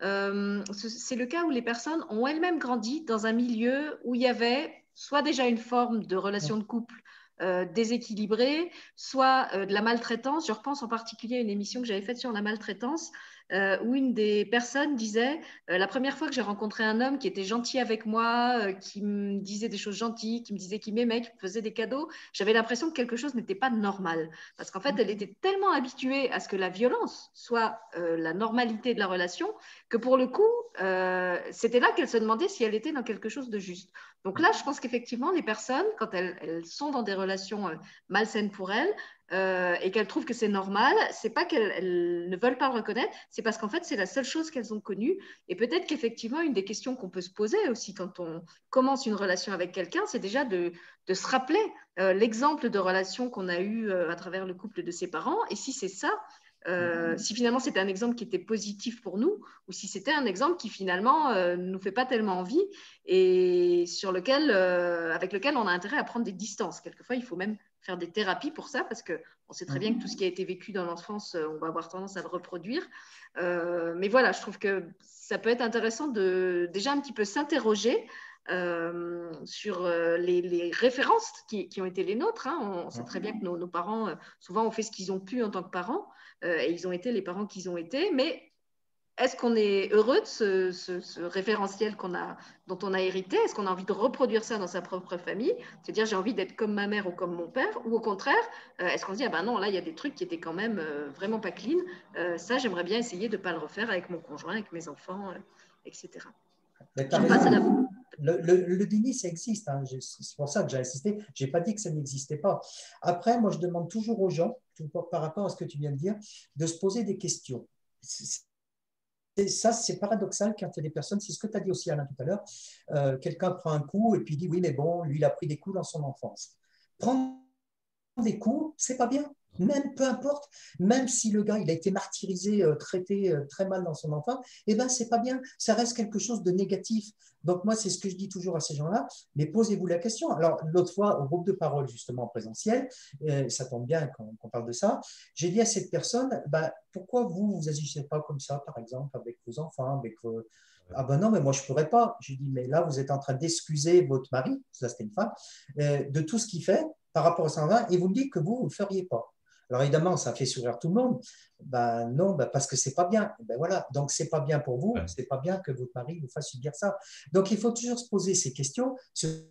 c'est le cas où les personnes ont elles-mêmes grandi dans un milieu où il y avait soit déjà une forme de relation de couple déséquilibrée, soit de la maltraitance. Je repense en particulier à une émission que j'avais faite sur la maltraitance euh, où une des personnes disait euh, La première fois que j'ai rencontré un homme qui était gentil avec moi, euh, qui me disait des choses gentilles, qui me disait qu'il m'aimait, qui me faisait des cadeaux, j'avais l'impression que quelque chose n'était pas normal. Parce qu'en fait, elle était tellement habituée à ce que la violence soit la normalité de la relation que pour le coup, c'était là qu'elle se demandait si elle était dans quelque chose de juste. Donc là, je pense qu'effectivement, les personnes, quand elles, elles, sont dans des relations malsaines pour elles, euh, et qu'elles trouvent que c'est normal, c'est pas qu'elles ne veulent pas le reconnaître, c'est parce qu'en fait c'est la seule chose qu'elles ont connue. Et peut-être qu'effectivement une des questions qu'on peut se poser aussi quand on commence une relation avec quelqu'un, c'est déjà de, se rappeler euh, l'exemple de relation qu'on a eu euh, à travers le couple de ses parents. Et si c'est ça, si finalement c'était un exemple qui était positif pour nous, ou si c'était un exemple qui finalement ne nous fait pas tellement envie et sur lequel, avec lequel on a intérêt à prendre des distances. Quelquefois, il faut même faire des thérapies pour ça, parce qu'on sait très bien que tout ce qui a été vécu dans l'enfance, euh, on va avoir tendance à le reproduire. Euh, mais voilà, je trouve que ça peut être intéressant de déjà un petit peu s'interroger euh, sur les, références qui, ont été les nôtres. Hein. On, sait très bien que nos, nos parents, souvent, ont fait ce qu'ils ont pu en tant que parents, et ils ont été les parents qu'ils ont été, mais est-ce qu'on est heureux de ce, référentiel qu'on a, dont on a hérité? Est-ce qu'on a envie de reproduire ça dans sa propre famille? C'est-à-dire, j'ai envie d'être comme ma mère ou comme mon père? Ou au contraire, euh, est-ce qu'on se dit, ah ben non, là, il y a des trucs qui étaient quand même euh, vraiment pas clean. Euh, ça, j'aimerais bien essayer de ne pas le refaire avec mon conjoint, avec mes enfants, etc. Le, le, déni, ça existe. Hein. C'est pour ça que j'ai insisté. Je n'ai pas dit que ça n'existait pas. Après, moi, je demande toujours aux gens, par rapport à ce que tu viens de dire, de se poser des questions ça, c'est paradoxal quand il y a des personnes, c'est ce que tu as dit aussi Alain tout à l'heure, euh, quelqu'un prend un coup et puis dit oui, mais bon, lui, il a pris des coups dans son enfance. Prendre des coups, c'est pas bien même peu importe, même si le gars il a été martyrisé, euh, traité euh, très mal dans son enfant, eh ben c'est pas bien, ça reste quelque chose de négatif. Donc moi c'est ce que je dis toujours à ces gens-là, mais posez-vous la question. Alors l'autre fois au groupe de parole justement en présentiel, euh, ça tombe bien qu'on parle de ça, j'ai dit à cette personne, bah, pourquoi vous vous agissez pas comme ça par exemple avec vos enfants, avec ah ben non, mais moi je pourrais pas. J'ai dit, mais là, vous êtes en train d'excuser votre mari, ça c'était une femme, de tout ce qu'il fait par rapport son enfant, et vous me dites que vous, vous ne le feriez pas. Alors évidemment, ça fait sourire tout le monde. Ben non, ben parce que c'est pas bien. Ben voilà, donc c'est pas bien pour vous, c'est pas bien que votre mari vous fasse subir ça. Donc il faut toujours se poser ces questions. Ce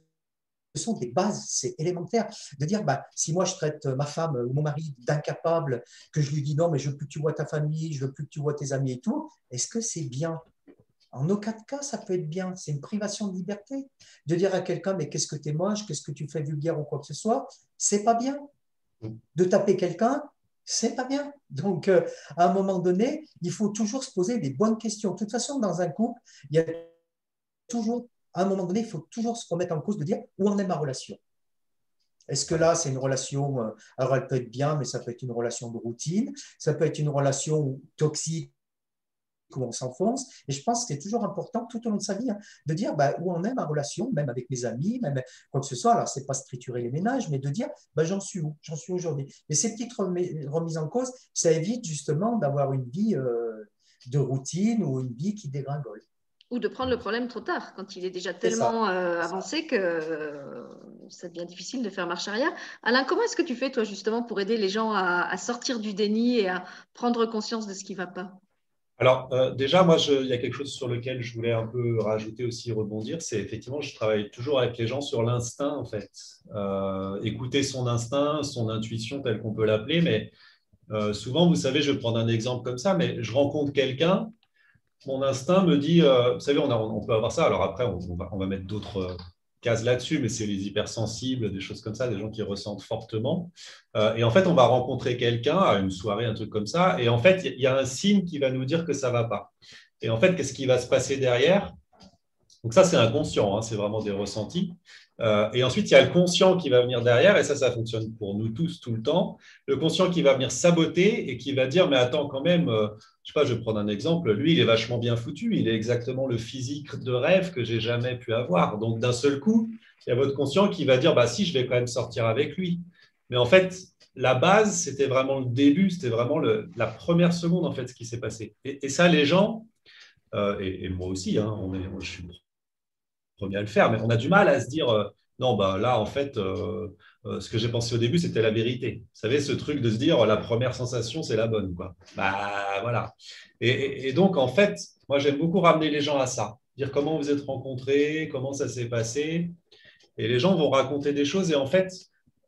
sont des bases, c'est élémentaire de dire ben, si moi je traite ma femme ou mon mari d'incapable, que je lui dis non, mais je veux plus que tu vois ta famille, je veux plus que tu vois tes amis et tout, est-ce que c'est bien? En aucun cas, ça peut être bien. C'est une privation de liberté. De dire à quelqu'un, mais qu'est-ce que tu es moche, qu'est-ce que tu fais vulgaire ou quoi que ce soit, c'est pas bien. De taper quelqu'un, c'est pas bien. Donc, euh, à un moment donné, il faut toujours se poser des bonnes questions. De toute façon, dans un couple, il y a toujours, à un moment donné, il faut toujours se remettre en cause de dire où en est ma relation? Est-ce que là, c'est une relation, euh, alors elle peut être bien, mais ça peut être une relation de routine, ça peut être une relation toxique où on s'enfonce. Et je pense que c'est toujours important tout au long de sa vie hein, de dire bah, où on est ma relation, même avec mes amis, même quoi que ce soit. Alors, c'est pas striturer les ménages, mais de dire bah, j'en suis où? J'en suis aujourd'hui. Et ces petites remises en cause, ça évite justement d'avoir une vie euh, de routine ou une vie qui dégringole. Ou de prendre le problème trop tard, quand il est déjà tellement euh, avancé que euh, ça devient difficile de faire marche arrière. Alain, comment est-ce que tu fais, toi, justement, pour aider les gens à, à sortir du déni et à prendre conscience de ce qui ne va pas? Alors, euh, déjà, moi, il y a quelque chose sur lequel je voulais un peu rajouter aussi, rebondir. C'est effectivement, je travaille toujours avec les gens sur l'instinct, en fait. Euh, écouter son instinct, son intuition, tel qu'on peut l'appeler. Mais euh, souvent, vous savez, je vais prendre un exemple comme ça, mais je rencontre quelqu'un, mon instinct me dit, vous savez, on, on, peut avoir ça. Alors après, on va, mettre d'autres case là-dessus, mais c'est les hypersensibles, des choses comme ça, des gens qui ressentent fortement. Euh, et en fait, on va rencontrer quelqu'un à une soirée, un truc comme ça, et en fait, il y a un signe qui va nous dire que ça va pas. Et en fait, qu'est-ce qui va se passer derrière? Donc ça, c'est inconscient, hein, c'est vraiment des ressentis. Euh, et ensuite, il y a le conscient qui va venir derrière, et ça, ça fonctionne pour nous tous tout le temps. Le conscient qui va venir saboter et qui va dire, mais attends, quand même, euh, je sais pas, je vais prendre un exemple, lui, il est vachement bien foutu, il est exactement le physique de rêve que j'ai jamais pu avoir. Donc, d'un seul coup, il y a votre conscient qui va dire, bah si, je vais quand même sortir avec lui. Mais en fait, la base, c'était vraiment le début, c'était vraiment la première seconde, en fait, ce qui s'est passé. Et, ça, les gens, euh, et, moi aussi, hein, on est, je suis premier à le faire, mais on a du mal à se dire, euh, non, bah là, en fait, euh, euh, ce que j'ai pensé au début, c'était la vérité. Vous savez, ce truc de se dire, la première sensation, c'est la bonne. Quoi. Bah voilà. Et, donc, en fait, moi, j'aime beaucoup ramener les gens à ça. Dire comment vous êtes rencontrés, comment ça s'est passé. Et les gens vont raconter des choses. Et en fait,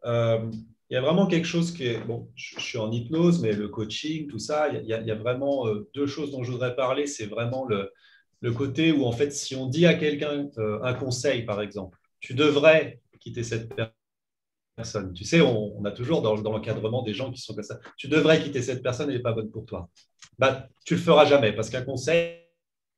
il y a vraiment quelque chose qui est. Bon, je, suis en hypnose, mais le coaching, tout ça, il y a, vraiment deux choses dont je voudrais parler. C'est vraiment le, le, côté où, en fait, si on dit à quelqu'un un conseil, par exemple, tu devrais quitter cette personne. Tu sais, on, a toujours dans, l'encadrement des gens qui sont comme ça. Tu devrais quitter cette personne, elle n'est pas bonne pour toi. Bah, tu ne le feras jamais parce qu'un conseil,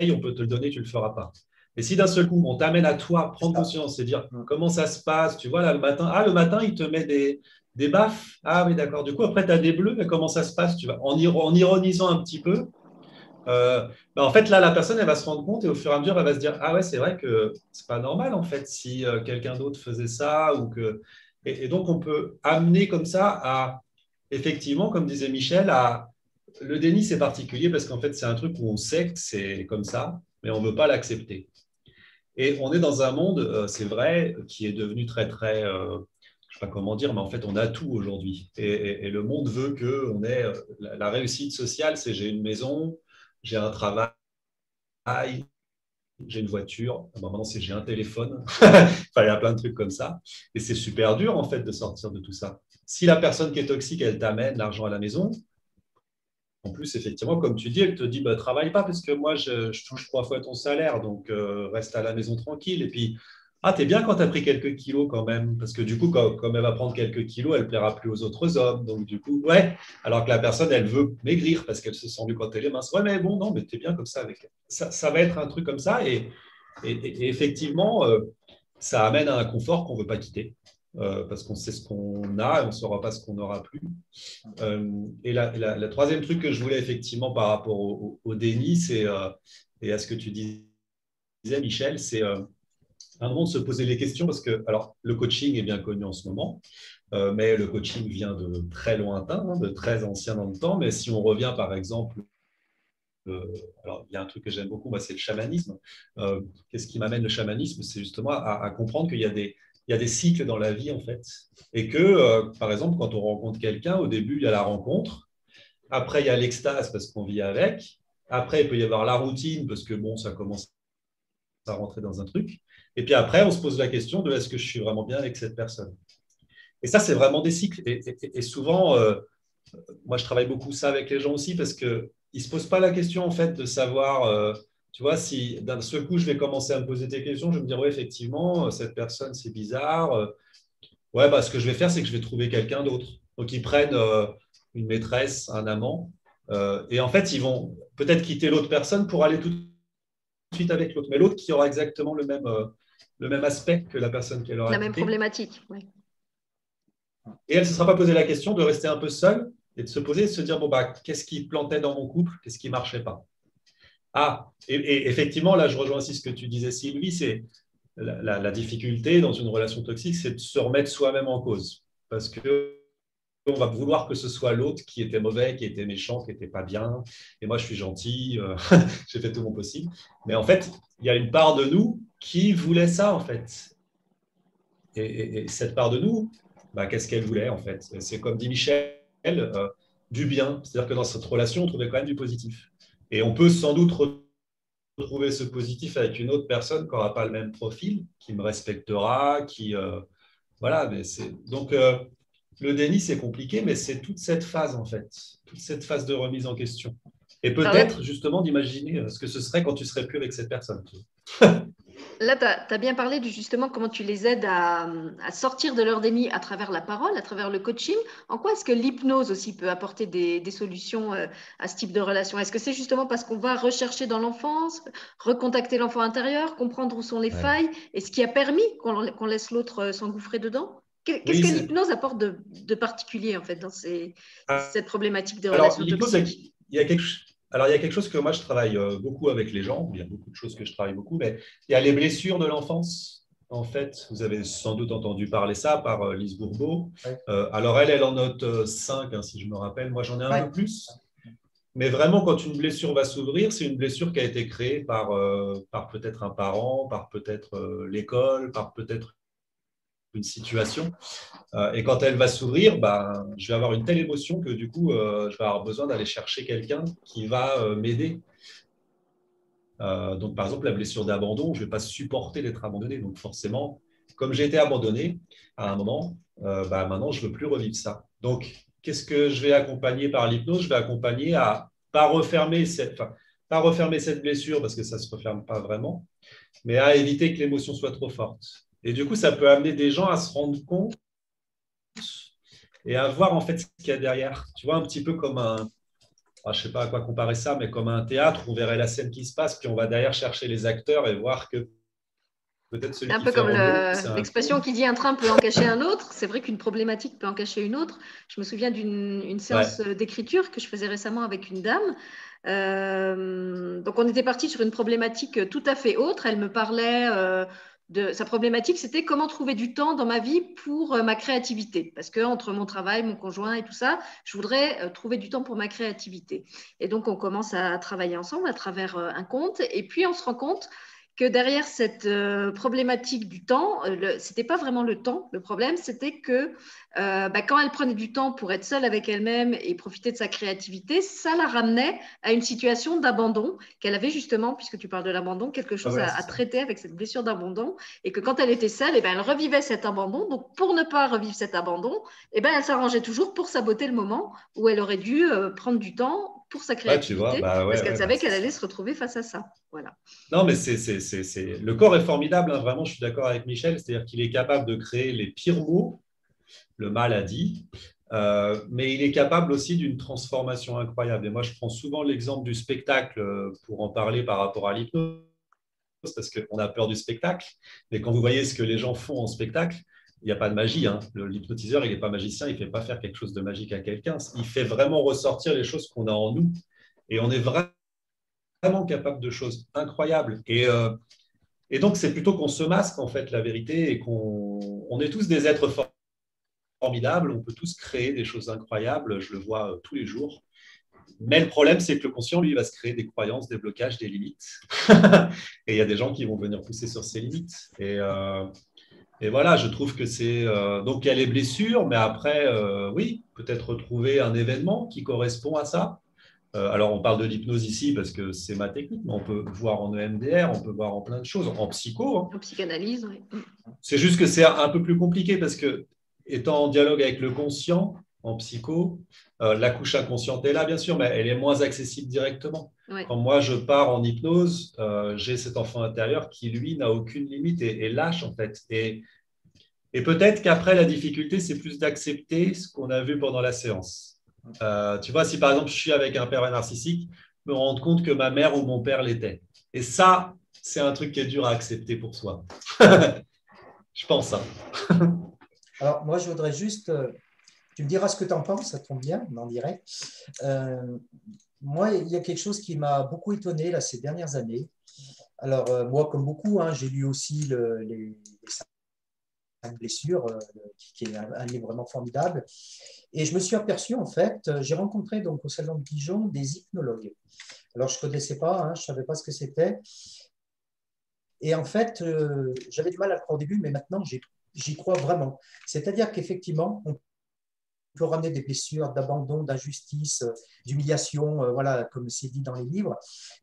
on peut te le donner, tu ne le feras pas. Et si d'un seul coup, on t'amène à toi prendre conscience et dire comment ça se passe, tu vois, là, le matin, ah, le matin, il te met des, des baffes. Ah oui, d'accord. Du coup, après, tu as des bleus, mais comment ça se passe tu vois, en, en ironisant un petit peu, euh, bah, en fait, là, la personne, elle va se rendre compte et au fur et à mesure, elle va se dire Ah ouais, c'est vrai que c'est pas normal, en fait, si euh, quelqu'un d'autre faisait ça. ou que... Et, donc, on peut amener comme ça à, effectivement, comme disait Michel, à. Le déni, c'est particulier parce qu'en fait, c'est un truc où on sait que c'est comme ça, mais on ne veut pas l'accepter. Et on est dans un monde, euh, c'est vrai, qui est devenu très, très. je ne sais pas comment dire, mais en fait, on a tout aujourd'hui. Et, le monde veut que on ait. la réussite sociale, c'est j'ai une maison, j'ai un travail, j'ai une voiture, maintenant c'est j'ai un téléphone, enfin, il y a plein de trucs comme ça. Et c'est super dur en fait de sortir de tout ça. Si la personne qui est toxique, elle t'amène l'argent à la maison, en plus, effectivement, comme tu dis, elle te dit bah, travaille pas parce que moi je, touche trois fois ton salaire, donc euh, reste à la maison tranquille. Et puis ah, t'es bien quand tu as pris quelques kilos quand même, parce que du coup, quand, comme elle va prendre quelques kilos, elle plaira plus aux autres hommes. Donc, du coup, ouais, alors que la personne, elle veut maigrir parce qu'elle se sent mieux quand elle est mince. Ouais, mais bon, non, mais t'es bien comme ça avec. Ça, ça, va être un truc comme ça. Et, et, effectivement, euh, ça amène à un confort qu'on ne veut pas quitter. Euh, parce qu'on sait ce qu'on a et on ne saura pas ce qu'on n'aura plus. Euh, et la, troisième truc que je voulais effectivement par rapport au, au déni, c'est, et à ce que tu disais, Michel, c'est un moment de se poser les questions parce que alors, le coaching est bien connu en ce moment, euh, mais le coaching vient de très lointain, hein, de très ancien dans le temps. Mais si on revient par exemple, euh, alors il y a un truc que j'aime beaucoup, c'est le chamanisme. Euh, qu'est-ce qui m'amène le chamanisme? C'est justement à, comprendre qu'il y a des y a des cycles dans la vie en fait, et que par exemple quand on rencontre quelqu'un, au début il y a la rencontre, après il y a l'extase parce qu'on vit avec, après il peut y avoir la routine parce que bon ça commence à rentrer dans un truc. Et puis après, on se pose la question de est-ce que je suis vraiment bien avec cette personne? Et ça, c'est vraiment des cycles. Et, souvent, euh, moi, je travaille beaucoup ça avec les gens aussi parce qu'ils ne se posent pas la question, en fait, de savoir, euh, tu vois, si d'un seul coup, je vais commencer à me poser des questions, je vais me dire, oui, effectivement, euh, cette personne, c'est bizarre. Ouais, bah, ce que je vais faire, c'est que je vais trouver quelqu'un d'autre. Donc, ils prennent une maîtresse, un amant, et en fait, ils vont peut-être quitter l'autre personne pour aller tout suite avec l'autre, mais l'autre qui aura exactement le même, le même aspect que la personne qui aura. La même problématique, oui. Et elle ne se sera pas posé la question de rester un peu seule et de se poser et de se dire bon, bah, qu'est-ce qui plantait dans mon couple, qu'est-ce qui ne marchait pas? Ah, et, effectivement, là, je rejoins aussi ce que tu disais, Sylvie, c'est la, la difficulté dans une relation toxique, c'est de se remettre soi-même en cause. Parce que on va vouloir que ce soit l'autre qui était mauvais, qui était méchant, qui n'était pas bien. Et moi, je suis gentil, euh, j'ai fait tout mon possible. Mais en fait, il y a une part de nous qui voulait ça, en fait? Et, cette part de nous, bah, qu'est-ce qu'elle voulait, en fait? C'est comme dit Michel, euh, du bien. C'est-à-dire que dans cette relation, on trouvait quand même du positif. Et on peut sans doute retrouver ce positif avec une autre personne qui n'aura pas le même profil, qui me respectera, qui... Euh, voilà, mais c'est... Donc, le déni, c'est compliqué, mais c'est toute cette phase, en fait, toute cette phase de remise en question. Et peut-être, justement, d'imaginer euh, ce que ce serait quand tu serais plus avec cette personne. Là, tu as, bien parlé de justement comment tu les aides à, sortir de leur déni à travers la parole, à travers le coaching. En quoi est-ce que l'hypnose aussi peut apporter des, solutions euh, à ce type de relation? Est-ce que c'est justement parce qu'on va rechercher dans l'enfance, recontacter l'enfant intérieur, comprendre où sont les failles? Et ce qui a permis qu'on laisse l'autre euh, s'engouffrer dedans? Qu'est-ce que l'hypnose apporte de, particulier en fait dans ah. cette problématique des relations toxiques? il y a quelque alors, il y a quelque chose que moi, je travaille euh, beaucoup avec les gens. Il y a beaucoup de choses que je travaille beaucoup, mais il y a les blessures de l'enfance. En fait, vous avez sans doute entendu parler ça par euh, Lise Bourbeau. Euh, alors, elle, elle en note 5, hein, si je me rappelle. Moi, j'en ai un peu plus. Mais vraiment, quand une blessure va s'ouvrir, c'est une blessure qui a été créée par, par peut-être un parent, par peut-être l'école, par peut-être une situation. Euh, et quand elle va s'ouvrir, bah, je vais avoir une telle émotion que du coup, euh, je vais avoir besoin d'aller chercher quelqu'un qui va euh, m'aider. donc, par exemple, la blessure d'abandon, je ne vais pas supporter d'être abandonné. Donc, forcément, comme j'ai été abandonné à un moment, bah, maintenant, je ne veux plus revivre ça. Donc, qu'est-ce que je vais accompagner par l'hypnose? Je vais accompagner à pas refermer cette, pas refermer cette blessure parce que ça ne se referme pas vraiment, mais à éviter que l'émotion soit trop forte. Et du coup, ça peut amener des gens à se rendre compte et à voir en fait ce qu'il y a derrière. Tu vois, un petit peu comme un, ah, je ne sais pas à quoi comparer ça, mais comme un théâtre, on verrait la scène qui se passe, puis on va derrière chercher les acteurs et voir que peut-être celui un peu comme l'expression qui dit un train peut en cacher un autre. C'est vrai qu'une problématique peut en cacher une autre. Je me souviens d'une séance d'écriture que je faisais récemment avec une dame. Euh, donc on était parti sur une problématique tout à fait autre. Elle me parlait euh, sa problématique, c'était comment trouver du temps dans ma vie pour euh, ma créativité. Parce que entre mon travail, mon conjoint et tout ça, je voudrais euh, trouver du temps pour ma créativité. Et donc, on commence à travailler ensemble à travers euh, un compte. Et puis, on se rend compte que derrière cette euh, problématique du temps, euh, ce n'était pas vraiment le temps. Le problème, c'était que euh, bah, quand elle prenait du temps pour être seule avec elle-même et profiter de sa créativité, ça la ramenait à une situation d'abandon qu'elle avait justement, puisque tu parles de l'abandon, quelque chose ah à, traiter avec cette blessure d'abandon. Et que quand elle était seule, et eh ben, elle revivait cet abandon. Donc, pour ne pas revivre cet abandon, et eh ben, elle s'arrangeait toujours pour saboter le moment où elle aurait dû prendre du temps pour sa créativité, bah parce qu'elle savait bah qu'elle allait se retrouver face à ça. Voilà. Non, mais c'est, le corps est formidable, hein, vraiment, je suis d'accord avec Michel, c'est-à-dire qu'il est capable de créer les pires mots, le mal a dit, euh, mais il est capable aussi d'une transformation incroyable. Et moi, je prends souvent l'exemple du spectacle euh, pour en parler par rapport à l'hypnose, parce qu'on a peur du spectacle, mais quand vous voyez ce que les gens font en spectacle, il n'y a pas de magie. Hein. L'hypnotiseur, il n'est pas magicien, il ne fait pas faire quelque chose de magique à quelqu'un. Il fait vraiment ressortir les choses qu'on a en nous. Et on est vraiment capable de choses incroyables. Et, euh, et donc, c'est plutôt qu'on se masque, en fait, la vérité, et qu'on on est tous des êtres formidables. On peut tous créer des choses incroyables. Je le vois euh, tous les jours. Mais le problème, c'est que le conscient, lui, va se créer des croyances, des blocages, des limites. et il y a des gens qui vont venir pousser sur ces limites. Et, euh, et voilà, je trouve que c'est. Euh, donc, il y a les blessures, mais après, euh, oui, peut-être trouver un événement qui correspond à ça. Euh, alors, on parle de l'hypnose ici parce que c'est ma technique, mais on peut voir en EMDR, on peut voir en plein de choses, en psycho. Hein. En psychanalyse, oui. C'est juste que c'est un peu plus compliqué parce que, étant en dialogue avec le conscient, en psycho, la couche inconsciente est là, bien sûr, mais elle est moins accessible directement. Quand moi je pars en hypnose, euh, j'ai cet enfant intérieur qui, lui, n'a aucune limite et, lâche, en fait. Et, et peut-être qu'après, la difficulté, c'est plus d'accepter ce qu'on a vu pendant la séance. Euh, tu vois, si par exemple, je suis avec un père narcissique, me rendre compte que ma mère ou mon père l'était. Et ça, c'est un truc qui est dur à accepter pour soi. je pense ça. Alors, moi, je voudrais juste. Euh, tu me diras ce que tu en penses, ça tombe bien, on en dirait moi, il y a quelque chose qui m'a beaucoup étonné là, ces dernières années. Alors, euh, moi, comme beaucoup, hein, j'ai lu aussi le, les, cinq blessures, euh, qui, est un, livre vraiment formidable. Et je me suis aperçu, en fait, euh, j'ai rencontré donc au Salon de Dijon des hypnologues. Alors, je ne connaissais pas, hein, je ne savais pas ce que c'était. Et en fait, j'avais du mal à le croire au début, mais maintenant, j'y crois vraiment. C'est-à-dire qu'effectivement, on peut ramener des blessures d'abandon, d'injustice, euh, d'humiliation, euh, voilà, comme c'est dit dans les livres.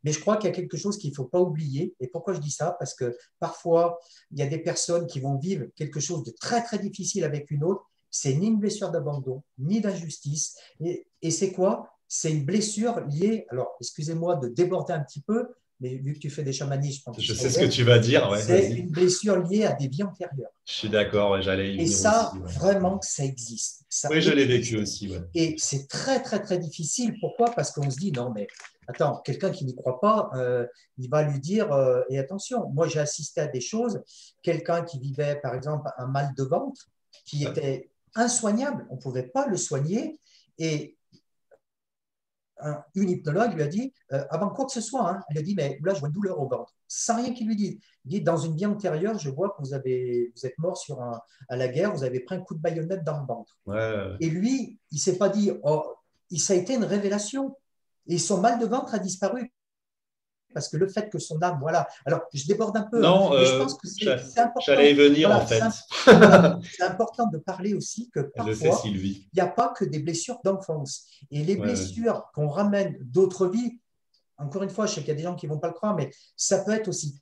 Mais je crois qu'il y a quelque chose qu'il ne faut pas oublier. Et pourquoi je dis ça? Parce que parfois, il y a des personnes qui vont vivre quelque chose de très, très difficile avec une autre. C'est ni une blessure d'abandon, ni d'injustice. Et, et c'est quoi? C'est une blessure liée, alors excusez-moi de déborder un petit peu, mais vu que tu fais des chamanismes, je, sais ce que tu vas dire. c'est une blessure liée à des vies antérieures. Je suis d'accord, j'allais y Et ça, vraiment, ça existe. oui, je l'ai vécu aussi. Et c'est très, très, très difficile. Pourquoi? Parce qu'on se dit, non, mais attends, quelqu'un qui n'y croit pas, euh, il va lui dire, euh, et attention, moi j'ai assisté à des choses, quelqu'un qui vivait, par exemple, un mal de ventre, qui était insoignable, on ne pouvait pas le soigner, et une hypnologue lui a dit, euh, avant quoi que ce soit, hein, elle a dit, mais là, je vois une douleur au ventre. Sans rien qu'il lui dise. Il dit, dans une vie antérieure, je vois que vous, avez, vous êtes mort sur un, à la guerre, vous avez pris un coup de baïonnette dans le ventre. Et lui, il ne s'est pas dit, oh, ça a été une révélation. Et son mal de ventre a disparu. Parce que le fait que son âme, voilà. Alors, je déborde un peu. Non, mais je euh, pense que c'est c'est important. J'allais venir Voilà, en fait. c'est C'est important de parler aussi que parfois, il n'y a pas que des blessures d'enfance. Et les Ouais, blessures qu'on ramène d'autres vies, encore une fois, je sais qu'il y a des gens qui ne vont pas le croire, mais ça peut être aussi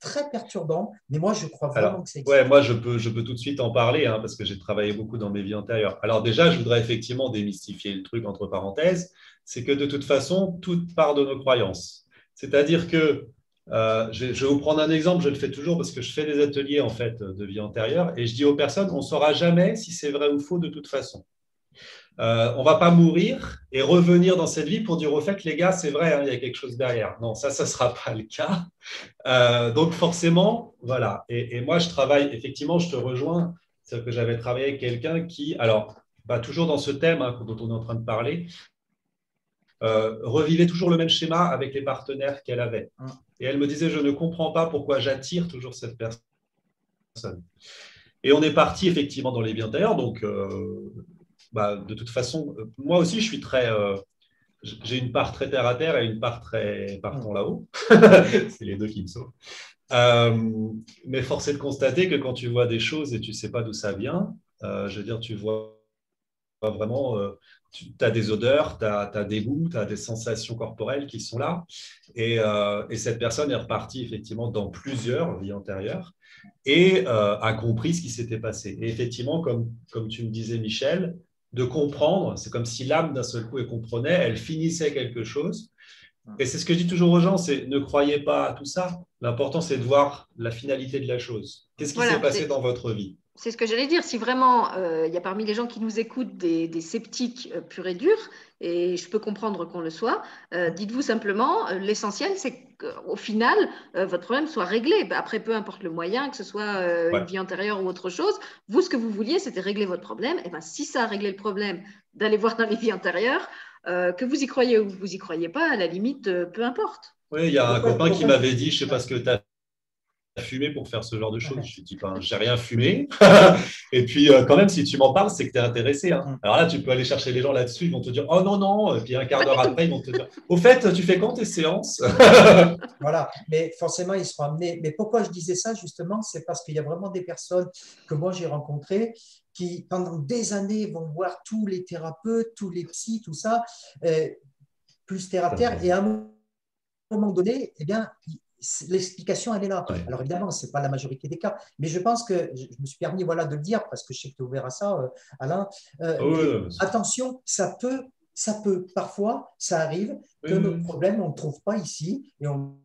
très perturbant. Mais moi, je crois vraiment Alors, que existe. ouais, moi, je peux, je peux tout de suite en parler hein, parce que j'ai travaillé beaucoup dans mes vies antérieures. Alors, déjà, je voudrais effectivement démystifier le truc entre parenthèses. C'est que de toute façon, tout part de nos croyances. C'est-à-dire que, euh, je, vais vous prendre un exemple, je le fais toujours parce que je fais des ateliers en fait de vie antérieure et je dis aux personnes, on ne saura jamais si c'est vrai ou faux de toute façon. Euh, on ne va pas mourir et revenir dans cette vie pour dire au fait, les gars, c'est vrai, hein, il y a quelque chose derrière. Non, ça, ça ne sera pas le cas. Euh, donc forcément, voilà. Et, et moi, je travaille, effectivement, je te rejoins. C'est que j'avais travaillé avec quelqu'un qui, alors, bah, toujours dans ce thème hein, dont on est en train de parler, euh, revivait toujours le même schéma avec les partenaires qu'elle avait. Hum. Et elle me disait, je ne comprends pas pourquoi j'attire toujours cette personne. Et on est parti effectivement dans les vies antérieures. Donc, euh, bah, de toute façon, euh, moi aussi, je suis très. euh, j'ai une part très terre à terre et une part très partons là-haut. C'est les deux qui me sauvent. Euh, mais force est de constater que quand tu vois des choses et tu ne sais pas d'où ça vient, euh, je veux dire, tu vois vraiment, euh, tu as des odeurs, tu as, des goûts, tu as des sensations corporelles qui sont là. Et, euh, et cette personne est repartie effectivement dans plusieurs vies antérieures et euh, a compris ce qui s'était passé. Et effectivement, comme, comme tu me disais, Michel, de comprendre, c'est comme si l'âme d'un seul coup elle comprenait, elle finissait quelque chose. Et c'est ce que je dis toujours aux gens, c'est ne croyez pas à tout ça. L'important, c'est de voir la finalité de la chose. Qu'est-ce qui Voilà, s'est passé dans votre vie? C'est ce que j'allais dire. Si vraiment euh, il y a parmi les gens qui nous écoutent des, des sceptiques euh, purs et durs, et je peux comprendre qu'on le soit, euh, dites-vous simplement, euh, l'essentiel c'est qu'au final, euh, votre problème soit réglé. Bah, Après, peu importe le moyen, que ce soit euh, Ouais. une vie antérieure ou autre chose, vous, ce que vous vouliez, c'était régler votre problème. Et ben, si ça a réglé le problème d'aller voir dans les vies antérieures, euh, que vous y croyez ou vous y croyez pas, à la limite, euh, peu importe. Oui, il y a un copain qui m'avait dit, je ne sais pas ce que tu as fumé pour faire ce genre de choses. Je lui dit, ben, j'ai rien fumé. et puis, euh, quand même, si tu m'en parles, c'est que tu es intéressé. hein. Mm. Alors là, tu peux aller chercher les gens là-dessus, ils vont te dire, oh non, non. Et puis, un quart d'heure après, ils vont te dire, au fait, tu fais quand tes séances? Voilà, mais forcément, ils seront amenés. Mais pourquoi je disais ça, justement, c'est parce qu'il y a vraiment des personnes que moi j'ai rencontrées qui, pendant des années, vont voir tous les thérapeutes, tous les psys, tout ça, euh, plus terre à terre, et à un moment donné, eh bien, l'explication, elle est là. Ouais. Alors évidemment, ce n'est pas la majorité des cas, mais je pense que je je me suis permis voilà, de le dire, parce que je sais que tu es ouvert à ça, euh, Alain. Euh, Ah ouais, attention, ça peut, ça peut, parfois, ça arrive que Oui, nos oui. problèmes, on ne trouve pas ici, et on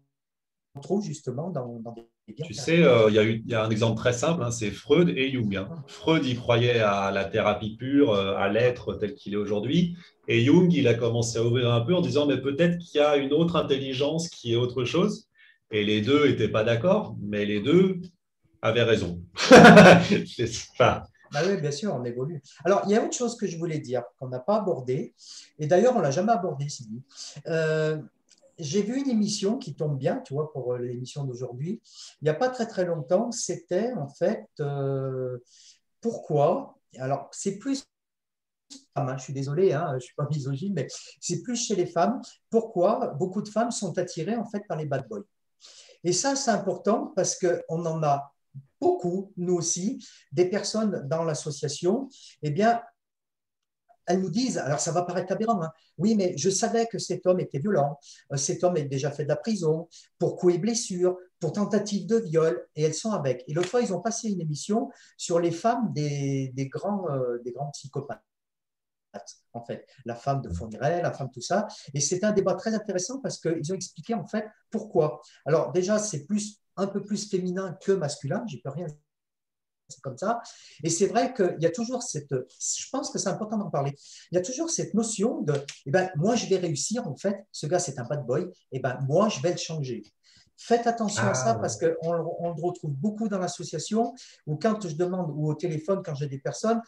trouve justement dans, dans des biens. Tu sais, euh, il y, a eu- il y a un exemple très simple, hein, c'est Freud et Jung. hein. Freud, il croyait à la thérapie pure, euh, à l'être tel qu'il est aujourd'hui. Et Jung, il a commencé à ouvrir un peu en disant, mais peut-être qu'il y a une autre intelligence qui est autre chose. Et les deux n'étaient pas d'accord, mais les deux avaient raison. C'est- enfin, Ah oui, bien sûr, on évolue. Alors, il y a autre chose que je voulais dire qu'on n'a pas abordé, et d'ailleurs, on ne l'a jamais abordé, Sylvie. Euh, J'ai vu une émission qui tombe bien, tu vois, pour euh, l'émission d'aujourd'hui. Il n'y a pas très très longtemps, c'était en fait euh, pourquoi. Alors, c'est plus. hein, je suis désolé, hein, je ne suis pas misogyne, mais c'est plus chez les femmes. Pourquoi beaucoup de femmes sont attirées en fait par les bad boys? Et ça, c'est important parce qu'on en a beaucoup, nous aussi, des personnes dans l'association, eh bien, elles nous disent, alors ça va paraître aberrant, hein, oui, mais je savais que cet homme était violent, euh, cet homme a déjà fait de la prison, pour coups et blessures, pour tentative de viol, et elles sont avec. Et l'autre fois, ils ont passé une émission sur les femmes des, euh, des grands psychopathes en fait, la femme de Fourniret, la femme tout ça. Et c'est un débat très intéressant parce qu'ils ont expliqué en fait pourquoi. Alors déjà, c'est plus un peu plus féminin que masculin, j'y peux rien c'est comme ça. Et c'est vrai qu'il y a toujours cette, je pense que c'est important d'en parler, il y a toujours cette notion de, eh ben, moi je vais réussir, en fait, ce gars c'est un bad boy, eh ben, moi je vais le changer. Faites attention Ah, à ça ouais. parce qu'on on le retrouve beaucoup dans l'association ou quand je demande, ou au téléphone quand j'ai des personnes,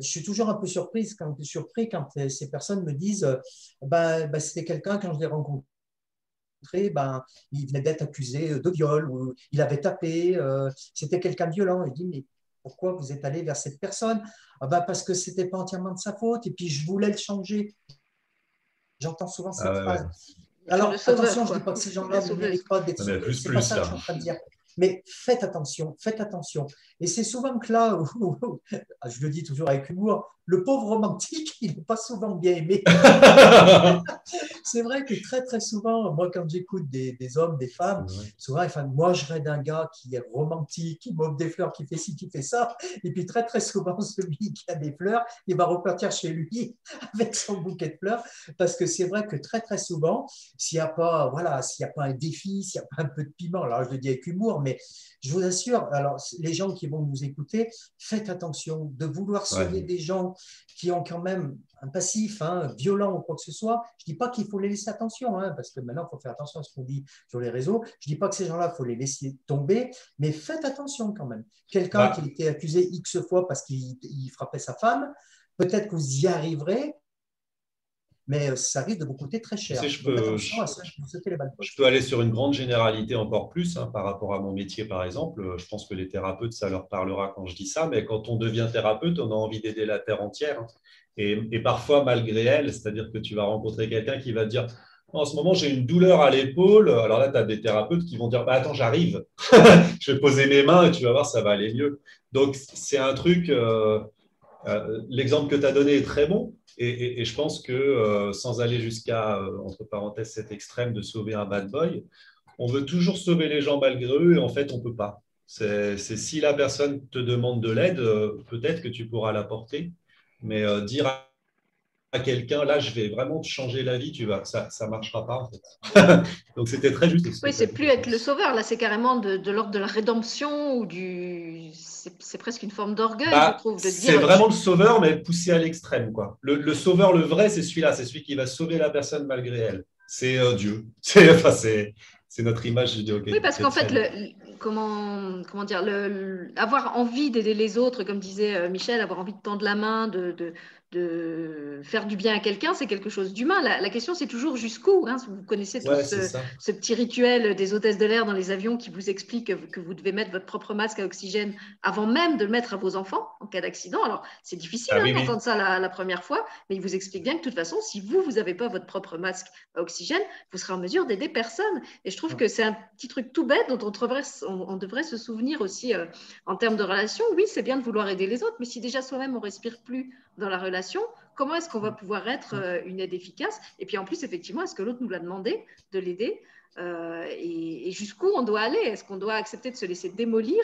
je suis toujours un peu surprise quand, surpris quand euh, ces personnes me disent, euh, ben, ben, c'était quelqu'un quand je l'ai rencontré, ben, il venait d'être accusé de viol ou il avait tapé, euh, c'était quelqu'un de violent. Il dit, mais pourquoi vous êtes allé vers cette personne? Ah ben Parce que ce n'était pas entièrement de sa faute et puis je voulais le changer. J'entends souvent cette Ah phrase. ouais. Alors, attention, je ne dis pas que ces gens-là ne méritent pas d'être sauvés. C'est pas ça que je suis en train de dire. Mais faites attention, faites attention. Et c'est souvent que là, je le dis toujours avec humour, le pauvre romantique, il n'est pas souvent bien aimé. c'est vrai que très, très souvent, moi, quand j'écoute des, hommes, des femmes, souvent, enfin, moi, je rêve d'un gars qui est romantique, qui m'offre des fleurs, qui fait ci, qui fait ça. Et puis, très, très souvent, celui qui a des fleurs, il va repartir chez lui avec son bouquet de fleurs. Parce que c'est vrai que très, très souvent, s'il n'y a pas, voilà, s'il n'y a pas un défi, s'il n'y a pas un peu de piment, alors je le dis avec humour, mais je vous assure, alors, les gens qui vont nous écouter, faites attention de vouloir sauver des gens qui ont quand même un passif hein, violent ou quoi que ce soit. Je ne dis pas qu'il faut les laisser attention, hein, parce que maintenant, il faut faire attention à ce qu'on dit sur les réseaux. Je ne dis pas que ces gens-là, il faut les laisser tomber, mais faites attention quand même. Quelqu'un qui a été accusé X fois parce qu'il frappait sa femme, peut-être que vous y arriverez, mais euh, ça risque de vous coûter très cher. je, peux, je, peux, aller sur une grande généralité encore plus hein, par rapport à mon métier, par exemple. Je pense que les thérapeutes, ça leur parlera quand je dis ça, mais quand on devient thérapeute, on a envie d'aider la Terre entière. Hein. Et, parfois, malgré elle, c'est-à-dire que tu vas rencontrer quelqu'un qui va te dire en ce moment, j'ai une douleur à l'épaule. Alors là, tu as des thérapeutes qui vont dire bah, Attends, j'arrive. je vais poser mes mains et tu vas voir, ça va aller mieux. Donc, c'est un truc. Euh, euh, l'exemple que tu as donné est très bon. Et, je pense que euh, sans aller jusqu'à, euh, entre parenthèses, cet extrême de sauver un bad boy, on veut toujours sauver les gens malgré eux et en fait, on ne peut pas. C'est si la personne te demande de l'aide, peut-être que tu pourras l'apporter, mais dire à quelqu'un, là, je vais vraiment te changer la vie, tu vas, ça ne marchera pas en fait. Donc c'était très juste. Oui, c'est plus être le sauveur, là, c'est carrément de, l'ordre de la rédemption ou du. C'est presque une forme d'orgueil, bah, je trouve. C'est vraiment le sauveur, mais poussé à l'extrême, quoi. Le, sauveur, le vrai, c'est celui-là, c'est celui qui va sauver la personne malgré elle. C'est euh, Dieu. C'est enfin, notre image. Je dis, oui, parce qu'en fait, le, comment, comment dire, le, avoir envie d'aider les autres, comme disait euh, Michel, avoir envie de tendre la main, de, de faire du bien à quelqu'un, c'est quelque chose d'humain. La, question, c'est toujours jusqu'où. Hein, vous connaissez tous ce, petit rituel des hôtesses de l'air dans les avions qui vous explique que, vous devez mettre votre propre masque à oxygène avant même de le mettre à vos enfants en cas d'accident. Alors, c'est difficile ah hein, d'entendre ça la, première fois, mais il vous explique bien que de toute façon, si vous, vous n'avez pas votre propre masque à oxygène, vous serez en mesure d'aider personne. Et je trouve que c'est un petit truc tout bête dont on devrait, on, devrait se souvenir aussi euh, en termes de relations. Oui, c'est bien de vouloir aider les autres, mais si déjà soi-même on respire plus dans la relation, comment est-ce qu'on va pouvoir être euh, une aide efficace? Et puis en plus, effectivement, est-ce que l'autre nous l'a demandé de l'aider? Euh, et, jusqu'où on doit aller? Est-ce qu'on doit accepter de se laisser démolir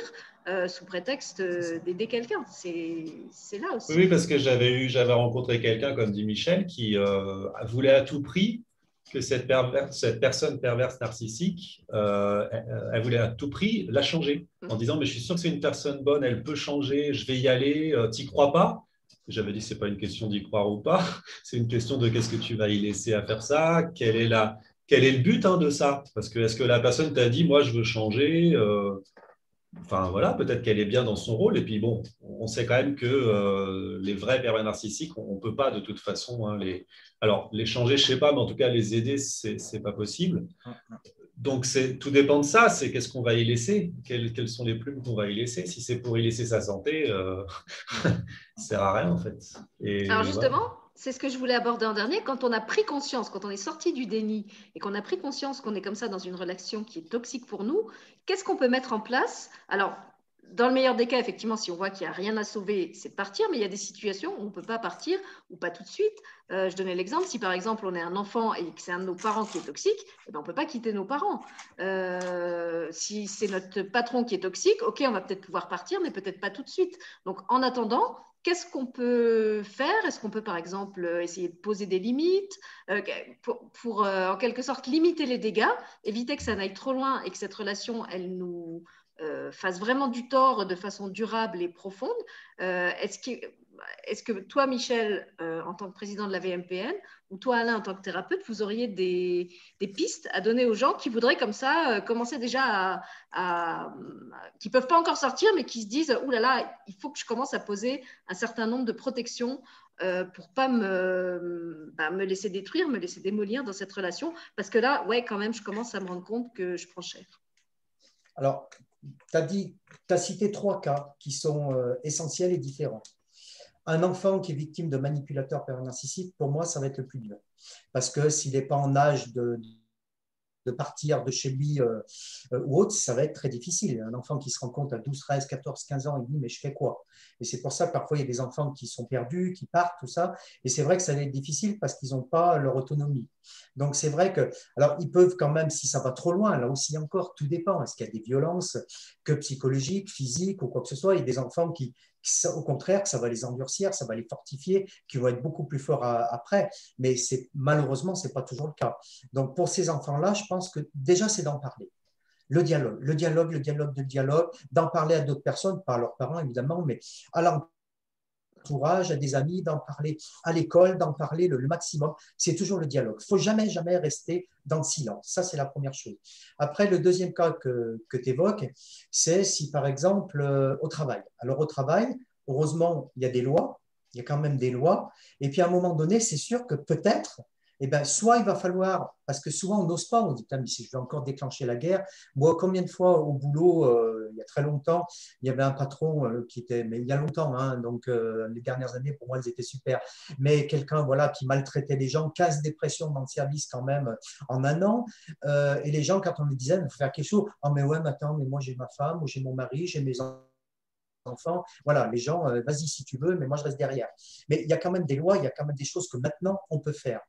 euh, sous prétexte d'aider quelqu'un? C'est là aussi. Oui, parce que j'avais eu, j'avais rencontré quelqu'un, comme dit Michel, qui voulait à tout prix que cette, cette personne perverse narcissique, elle, voulait à tout prix la changer en mm. disant mais je suis sûr que c'est une personne bonne, elle peut changer, je vais y aller, t'y crois pas? J'avais dit, ce n'est pas une question d'y croire ou pas, c'est une question de qu'est-ce que tu vas y laisser à faire ça, quel est, la, quel est le but hein, de ça? Parce que est-ce que la personne t'a dit, moi, je veux changer euh, Enfin, voilà, peut-être qu'elle est bien dans son rôle. Et puis, bon, on sait quand même que euh, les vrais pervers narcissiques, on ne peut pas de toute façon hein, les. Alors, les changer, je ne sais pas, mais en tout cas, les aider, ce n'est pas possible. Donc, tout dépend de ça. C'est qu'est-ce qu'on va y laisser? Quelles, sont les plumes qu'on va y laisser? Si c'est pour y laisser sa santé, euh, ça ne sert à rien, en fait. Alors, justement, c'est ce que je voulais aborder en dernier. Quand on a pris conscience, quand on est sorti du déni et qu'on a pris conscience qu'on est comme ça dans une relation qui est toxique pour nous, qu'est-ce qu'on peut mettre en place? Alors, dans le meilleur des cas, effectivement, si on voit qu'il n'y a rien à sauver, c'est de partir, mais il y a des situations où on ne peut pas partir ou pas tout de suite. Euh, je donnais l'exemple, si par exemple on est un enfant et que c'est un de nos parents qui est toxique, eh ben, on ne peut pas quitter nos parents. Euh, si c'est notre patron qui est toxique, ok, on va peut-être pouvoir partir, mais peut-être pas tout de suite. Donc en attendant, qu'est-ce qu'on peut faire? Est-ce qu'on peut par exemple essayer de poser des limites? Euh, pour, en quelque sorte limiter les dégâts, éviter que ça n'aille trop loin et que cette relation, elle nous euh, fasse vraiment du tort de façon durable et profonde. Euh, est-ce que, est que, toi, Michel, euh, en tant que président de la VMPN, ou toi, Alain, en tant que thérapeute, vous auriez des, pistes à donner aux gens qui voudraient comme ça commencer déjà à, qui ne peuvent pas encore sortir, mais qui se disent, Ouh là là, il faut que je commence à poser un certain nombre de protections pour pas me, bah, me laisser détruire, me laisser démolir dans cette relation, parce que là, ouais, quand même, je commence à me rendre compte que je prends cher. Alors, tu as, cité trois cas qui sont euh, essentiels et différents. Un enfant qui est victime de manipulateurs narcissiques, pour moi, ça va être le plus dur. Parce que s'il n'est pas en âge de, de partir de chez lui euh, euh, ou autre, ça va être très difficile. Un enfant qui se rend compte à 12, 13, 14, 15 ans, il dit mais je fais quoi? Et c'est pour ça que parfois il y a des enfants qui sont perdus, qui partent, tout ça. Et c'est vrai que ça va être difficile parce qu'ils n'ont pas leur autonomie. Donc c'est vrai que, alors ils peuvent quand même, si ça va trop loin, là aussi encore, tout dépend. Est-ce qu'il y a des violences que psychologiques, physiques ou quoi que ce soit? Il y a des enfants qui, au contraire, ça va les endurcir, ça va les fortifier, qui vont être beaucoup plus forts après. Mais c'est malheureusement, c'est pas toujours le cas. Donc pour ces enfants-là, je pense que déjà c'est d'en parler. Le dialogue, le dialogue, le dialogue, le dialogue, d'en parler à d'autres personnes, pas à leurs parents évidemment, mais à à des amis, d'en parler à l'école, d'en parler le, maximum. C'est toujours le dialogue. Il faut jamais, jamais rester dans le silence. Ça, c'est la première chose. Après, le deuxième cas que, que tu évoques, c'est si, par exemple, euh, au travail. Alors, au travail, heureusement, il y a des lois. Il y a quand même des lois. Et puis, à un moment donné, c'est sûr que peut-être eh ben, soit il va falloir, parce que souvent on n'ose pas, on dit, mais si je vais encore déclencher la guerre, moi, combien de fois au boulot, euh, il y a très longtemps, il y avait un patron euh, qui était, mais il y a longtemps, hein, donc euh, les dernières années, pour moi, elles étaient super, mais quelqu'un voilà, qui maltraitait les gens, 15 dépressions dans le service quand même en un an, et les gens, quand on me disait, il faut faire quelque chose, ah mais ouais, mais attends, mais moi j'ai ma femme, ou j'ai mon mari, j'ai mes enfants. Voilà, les gens, vas-y si tu veux, mais moi je reste derrière. Mais il y a quand même des lois, il y a quand même des choses que maintenant on peut faire.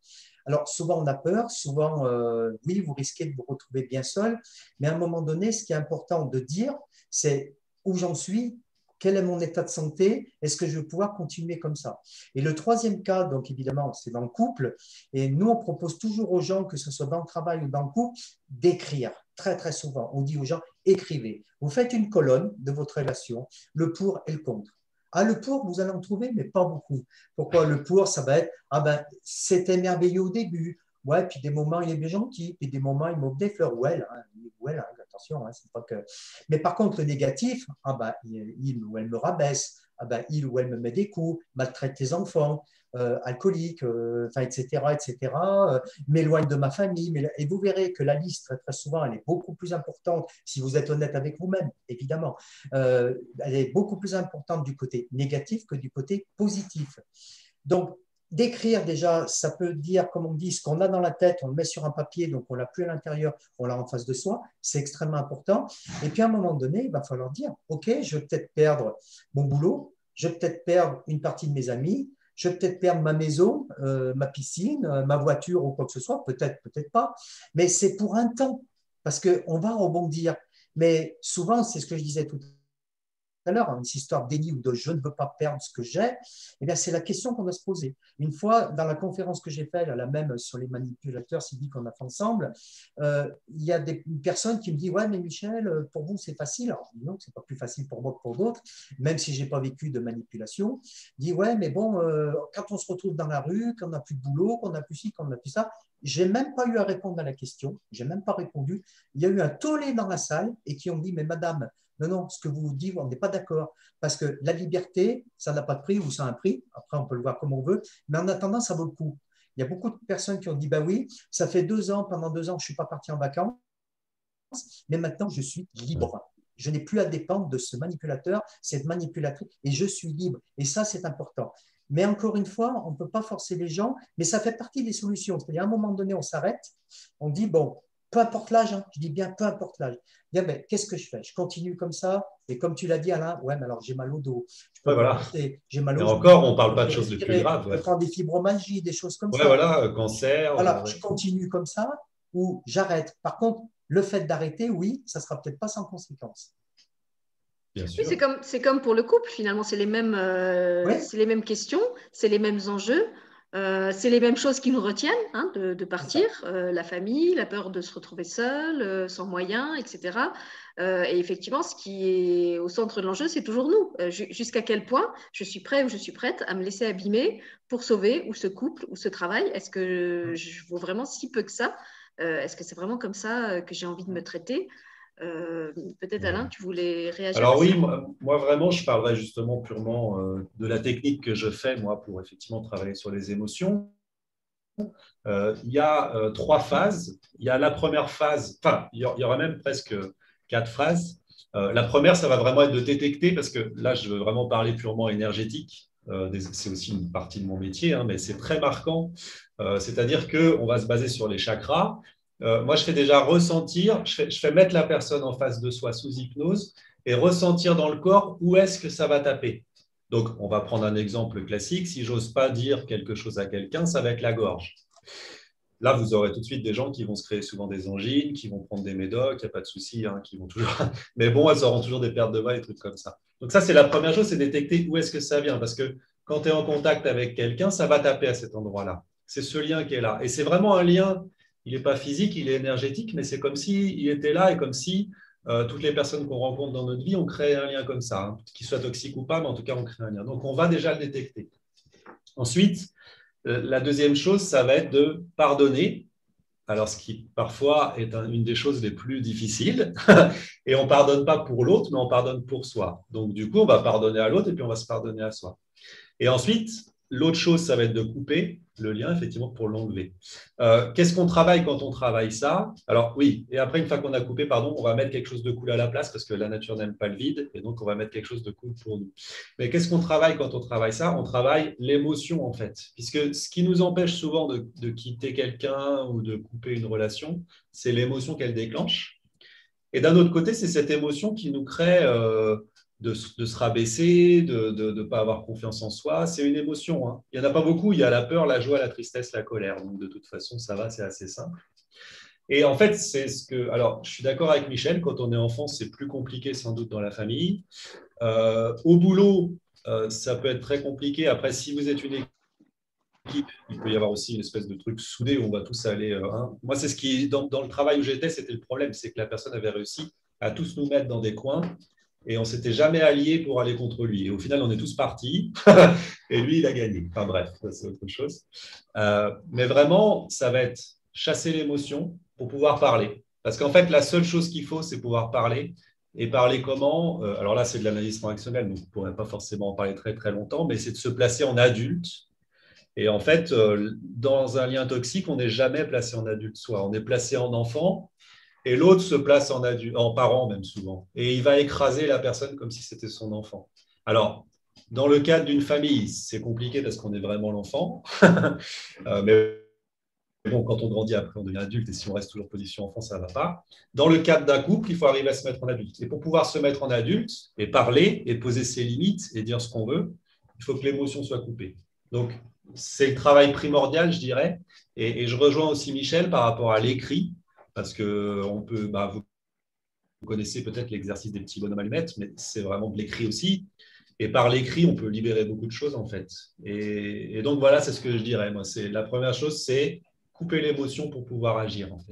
Alors souvent on a peur, souvent euh, oui, vous risquez de vous retrouver bien seul, mais à un moment donné, ce qui est important de dire, c'est où j'en suis, quel est mon état de santé, est-ce que je vais pouvoir continuer comme ça? Et le troisième cas, donc évidemment, c'est dans le couple, et nous, on propose toujours aux gens, que ce soit dans le travail ou dans le couple, d'écrire. Très, très souvent, on dit aux gens, écrivez. Vous faites une colonne de votre relation, le pour et le contre. Ah, le pour, vous allez en trouver, mais pas beaucoup. Pourquoi le pour, ça va être, ah ben, c'était merveilleux au début. Ouais, puis des moments, il est bien gentil, puis des moments, il m'offre des fleurs. Ouais, ouais hein. Mais par contre, le négatif, ah ben, il ou elle me rabaisse, ah ben, il ou elle me met des coups, maltraite les enfants, euh, alcoolique, euh, etc., etc., euh, m'éloigne de ma famille. Et vous verrez que la liste, très, très souvent, elle est beaucoup plus importante, si vous êtes honnête avec vous-même, évidemment. elle est beaucoup plus importante du côté négatif que du côté positif. Donc, d'écrire déjà, ça peut dire, comme on dit, ce qu'on a dans la tête, on le met sur un papier, donc on l'a plus à l'intérieur, on l'a en face de soi, c'est extrêmement important. Et puis à un moment donné, il va falloir dire, OK, je vais peut-être perdre mon boulot, je vais peut-être perdre une partie de mes amis, je vais peut-être perdre ma maison, euh, ma piscine, euh, ma voiture ou quoi que ce soit, peut-être, peut-être pas, mais c'est pour un temps, parce qu'on va rebondir. Mais souvent, c'est ce que je disais tout à l'heure, l'heure, une histoire déni ou de je ne veux pas perdre ce que j'ai, eh bien, c'est la question qu'on doit se poser. Une fois, dans la conférence que j'ai faite, la même sur les manipulateurs dit qu'on a fait ensemble, euh, il y a des personnes qui me disent Ouais, mais Michel, pour vous, c'est facile. Alors, non, c'est pas plus facile pour moi que pour d'autres, même si j'ai pas vécu de manipulation. Dit Ouais, mais bon, euh, quand on se retrouve dans la rue, qu'on n'a plus de boulot, qu'on n'a plus ci, qu'on n'a plus ça, j'ai même pas eu à répondre à la question, j'ai même pas répondu. Il y a eu un tollé dans la salle et qui ont dit Mais madame, non, non, ce que vous dites, on n'est pas d'accord. Parce que la liberté, ça n'a pas de prix ou ça a un prix. Après, on peut le voir comme on veut. Mais en attendant, ça vaut le coup. Il y a beaucoup de personnes qui ont dit Bah oui, ça fait deux ans, pendant deux ans, je ne suis pas parti en vacances, mais maintenant, je suis libre. Je n'ai plus à dépendre de ce manipulateur, cette manipulatrice, et je suis libre. Et ça, c'est important. Mais encore une fois, on ne peut pas forcer les gens, mais ça fait partie des solutions. C'est-à-dire, à un moment donné, on s'arrête, on dit Bon, peu importe l'âge, hein, je dis bien peu importe l'âge. Mais qu'est-ce que je fais? Je continue comme ça, et comme tu l'as dit, Alain, ouais, mais alors j'ai mal au dos. Ouais, voilà. J'ai mal au dos. encore, on ne parle pas de choses de plus graves. Je prends des fibromalgies, des choses comme ouais, ça. voilà, cancer. Alors, je continue comme ça, ou j'arrête. Par contre, le fait d'arrêter, oui, ça ne sera peut-être pas sans conséquence. Oui, c'est comme, comme pour le couple, finalement, c'est les, mêmes, euh, les mêmes questions, c'est les mêmes enjeux. Euh, c'est les mêmes choses qui nous retiennent hein, de, partir, euh, la famille, la peur de se retrouver seul, euh, sans moyens, etc. et effectivement, ce qui est au centre de l'enjeu, c'est toujours nous. Jusqu'à quel point je suis prêt ou je suis prête à me laisser abîmer pour sauver ou ce couple ou ce travail? Est-ce que je vaux vraiment si peu que ça? Est-ce que c'est vraiment comme ça que j'ai envie de me traiter? Euh, peut-être Alain, tu voulais réagir Alors oui, moi, vraiment, je parlerai justement purement euh, de la technique que je fais moi pour effectivement travailler sur les émotions. Euh, il y a trois phases. Il y a la première phase, enfin, il y aura même presque quatre phases. la première, ça va vraiment être de détecter, parce que là, je veux vraiment parler purement énergétique. c'est aussi une partie de mon métier, hein, mais c'est très marquant. C'est-à-dire qu'on va se baser sur les chakras euh, moi, je fais déjà ressentir, je fais, mettre la personne en face de soi sous hypnose et ressentir dans le corps où est-ce que ça va taper. Donc, on va prendre un exemple classique. Si j'ose pas dire quelque chose à quelqu'un, ça va être la gorge. Là, vous aurez tout de suite des gens qui vont se créer souvent des angines, qui vont prendre des médocs, il n'y a pas de souci, hein, qui vont toujours. Mais bon, elles auront toujours des pertes de voix et trucs comme ça. Donc, ça, c'est la première chose, c'est détecter où est-ce que ça vient. Parce que quand tu es en contact avec quelqu'un, ça va taper à cet endroit-là. C'est ce lien qui est là. Et c'est vraiment un lien, il n'est pas physique, il est énergétique, mais c'est comme s'il il était là et comme si euh, toutes les personnes qu'on rencontre dans notre vie, on crée un lien comme ça, hein, qu'il soit toxique ou pas, mais en tout cas, on crée un lien. Donc, on va déjà le détecter. Ensuite, euh, la deuxième chose, ça va être de pardonner. Alors, ce qui parfois est une des choses les plus difficiles. et on ne pardonne pas pour l'autre, mais on pardonne pour soi. Donc, du coup, on va pardonner à l'autre et puis on va se pardonner à soi. Et ensuite, L'autre chose, ça va être de couper le lien, effectivement, pour l'enlever. Euh, qu'est-ce qu'on travaille quand on travaille ça? Alors oui, et après, une fois qu'on a coupé, pardon, on va mettre quelque chose de cool à la place parce que la nature n'aime pas le vide, et donc on va mettre quelque chose de cool pour nous. Mais qu'est-ce qu'on travaille quand on travaille ça? On travaille l'émotion, en fait, puisque ce qui nous empêche souvent de, quitter quelqu'un ou de couper une relation, c'est l'émotion qu'elle déclenche. Et d'un autre côté, c'est cette émotion qui nous crée... Euh, de, se rabaisser, de ne pas avoir confiance en soi. C'est une émotion. Hein. Il n'y en a pas beaucoup. Il y a la peur, la joie, la tristesse, la colère. Donc, de toute façon, ça va, c'est assez simple. Et en fait, c'est ce que. Alors, je suis d'accord avec Michel, quand on est enfant, c'est plus compliqué sans doute dans la famille. Euh, au boulot, euh, ça peut être très compliqué. Après, si vous êtes une équipe, il peut y avoir aussi une espèce de truc soudé où on va tous aller. Euh, hein. Moi, c'est ce qui, dans, dans le travail où j'étais, c'était le problème, c'est que la personne avait réussi à tous nous mettre dans des coins et on s'était jamais alliés pour aller contre lui. Et au final, on est tous partis et lui, il a gagné. Enfin bref, c'est autre chose. Euh, mais vraiment, ça va être chasser l'émotion pour pouvoir parler. Parce qu'en fait, la seule chose qu'il faut, c'est pouvoir parler. Et parler comment? Euh, Alors là, c'est de l'analyse transactionnelle, donc on ne pourrait pas forcément en parler très très longtemps, mais c'est de se placer en adulte. Et en fait, euh, dans un lien toxique, on n'est jamais placé en adulte soit On est placé en enfant et l'autre se place en, en parent même souvent. Et il va écraser la personne comme si c'était son enfant. Alors, dans le cadre d'une famille, c'est compliqué parce qu'on est vraiment l'enfant. Euh, mais bon, quand on grandit après, on devient adulte et si on reste toujours position enfant, ça ne va pas. Dans le cadre d'un couple, il faut arriver à se mettre en adulte. Et pour pouvoir se mettre en adulte et parler et poser ses limites et dire ce qu'on veut, il faut que l'émotion soit coupée. Donc, c'est le travail primordial, je dirais. et, je rejoins aussi Michel par rapport à l'écrit parce que on peut, bah, vous, connaissez peut-être l'exercice des petits bonhommes allumettes, mais c'est vraiment de l'écrit aussi. Et par l'écrit, on peut libérer beaucoup de choses en fait. Et, donc voilà, c'est ce que je dirais. Moi, c'est la première chose, c'est couper l'émotion pour pouvoir agir en fait.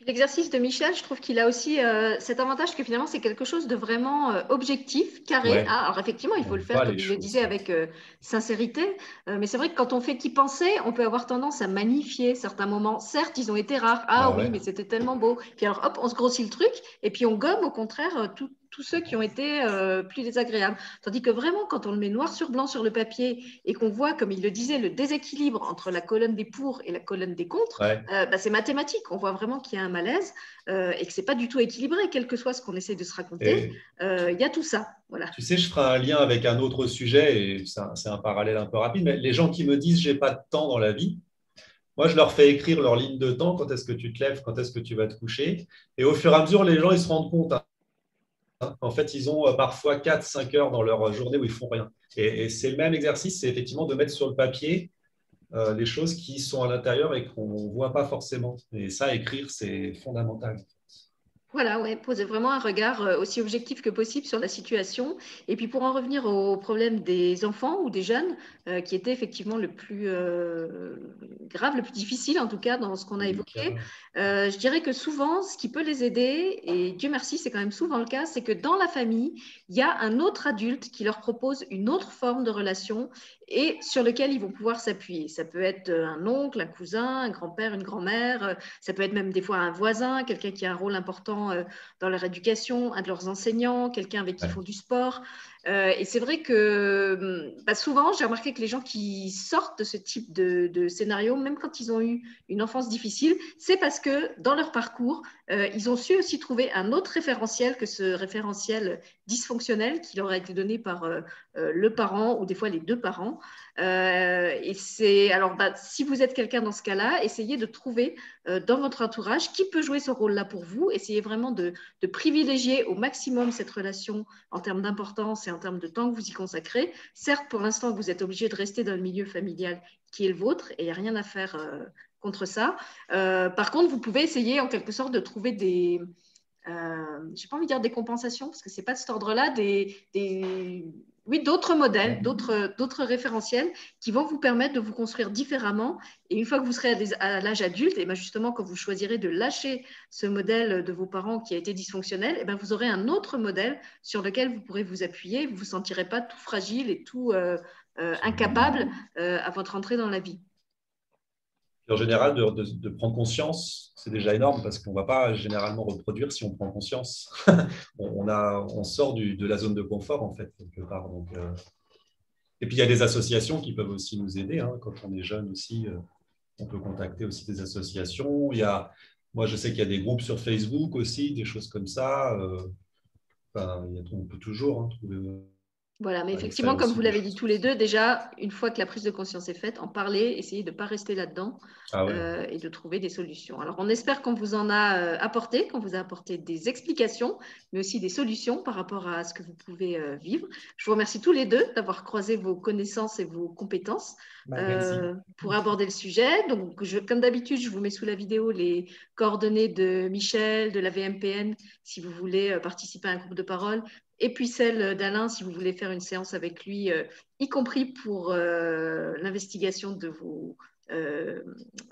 Puis l'exercice de Michel, je trouve qu'il a aussi euh, cet avantage que finalement c'est quelque chose de vraiment euh, objectif, carré. Ah, alors effectivement, il faut le faire, comme je le disais, avec euh, sincérité. mais c'est vrai que quand on fait qui penser, on peut avoir tendance à magnifier certains moments. Certes, ils ont été rares. Ah, ah oui, mais c'était tellement beau. Puis alors hop, on se grossit le truc et puis on gomme au contraire tout, tous ceux qui ont été euh, plus désagréables. Tandis que vraiment, quand on le met noir sur blanc sur le papier et qu'on voit, comme il le disait, le déséquilibre entre la colonne des pour et la colonne des contre, euh, bah, c'est mathématique. On voit vraiment qu'il y a un malaise euh, et que c'est pas du tout équilibré, quel que soit ce qu'on essaie de se raconter. Il y a tout ça. Voilà. Tu sais, je ferai un lien avec un autre sujet et c'est un, parallèle un peu rapide. Mais les gens qui me disent j'ai pas de temps dans la vie, moi, je leur fais écrire leur ligne de temps, quand est-ce que tu te lèves, quand est-ce que tu vas te coucher? Et au fur et à mesure, les gens, ils se rendent compte. En fait, ils ont euh, parfois 4-5 heures dans leur journée où ils font rien. Et, c'est le même exercice, c'est effectivement de mettre sur le papier euh, les choses qui sont à l'intérieur et qu'on ne voit pas forcément. Et ça, écrire, c'est fondamental. Voilà, ouais, poser vraiment un regard euh, aussi objectif que possible sur la situation. Et puis pour en revenir au problème des enfants ou des jeunes, euh, qui était effectivement le plus euh, grave, le plus difficile en tout cas dans ce qu'on a évoqué, je dirais que souvent, ce qui peut les aider, et Dieu merci, c'est quand même souvent le cas, c'est que dans la famille, il y a un autre adulte qui leur propose une autre forme de relation et sur lequel ils vont pouvoir s'appuyer. Ça peut être un oncle, un cousin, un grand-père, une grand-mère, ça peut être même des fois un voisin, quelqu'un qui a un rôle important dans leur éducation, un de leurs enseignants, quelqu'un avec qui ils font du sport. Euh, et c'est vrai que bah, souvent, j'ai remarqué que les gens qui sortent de ce type de, scénario, même quand ils ont eu une enfance difficile, c'est parce que dans leur parcours, euh, ils ont su aussi trouver un autre référentiel que ce référentiel dysfonctionnel qui leur a été donné par euh, le parent ou des fois les deux parents. et c'est alors, bah, si vous êtes quelqu'un dans ce cas-là, essayez de trouver dans votre entourage qui peut jouer ce rôle-là pour vous. Essayez vraiment de, de privilégier au maximum cette relation en termes d'importance en termes de temps que vous y consacrez. Certes, pour l'instant, vous êtes obligé de rester dans le milieu familial qui est le vôtre et il n'y a rien à faire euh, contre ça. Euh, par contre, vous pouvez essayer en quelque sorte de trouver des, euh, je n'ai pas envie de dire des compensations, parce que ce n'est pas de cet ordre-là, des, oui, d'autres modèles, d'autres référentiels qui vont vous permettre de vous construire différemment. Et une fois que vous serez à, l'âge adulte, et bien justement, quand vous choisirez de lâcher ce modèle de vos parents qui a été dysfonctionnel, et bien vous aurez un autre modèle sur lequel vous pourrez vous appuyer. Vous ne vous sentirez pas tout fragile et tout euh, euh, incapable à votre entrée dans la vie en général, de, prendre conscience, c'est déjà énorme parce qu'on ne va pas généralement reproduire si on prend conscience. on, sort de la zone de confort, en fait, quelque part. Donc, euh. Et puis, il y a des associations qui peuvent aussi nous aider. Hein. Quand on est jeune aussi, euh, on peut contacter aussi des associations. Il y a, moi, je sais qu'il y a des groupes sur Facebook aussi, des choses comme ça. Euh. On peut toujours hein, trouver voilà, mais effectivement, comme vous l'avez dit tous les deux, déjà, une fois que la prise de conscience est faite, en parler, essayer de ne pas rester là-dedans ah euh, et de trouver des solutions. Alors, on espère qu'on vous en a euh, apporté, qu'on vous a apporté des explications, mais aussi des solutions par rapport à ce que vous pouvez euh, vivre. Je vous remercie tous les deux d'avoir croisé vos connaissances et vos compétences bah, pour aborder le sujet. Donc, je, comme d'habitude, je vous mets sous la vidéo les coordonnées de Michel, de la VMPN, si vous voulez participer à un groupe de parole et puis celle d'Alain si vous voulez faire une séance avec lui, euh, y compris pour euh, l'investigation de vos euh,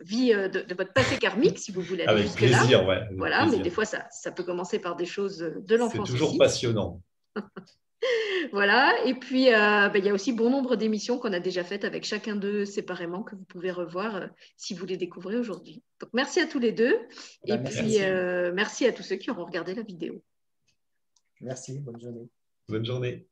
vies, de, votre passé karmique, si vous voulez aller avec plaisir, Ouais, voilà, mais des fois, ça, ça, peut commencer par des choses de l'enfance. C'est toujours passionnant. voilà, et puis ben, il y a aussi bon nombre d'émissions qu'on a déjà faites avec chacun d'eux séparément que vous pouvez revoir si vous les découvrez aujourd'hui. Donc merci à tous les deux, et ben, puis merci à tous ceux qui auront regardé la vidéo. Merci, bonne journée. Bonne journée.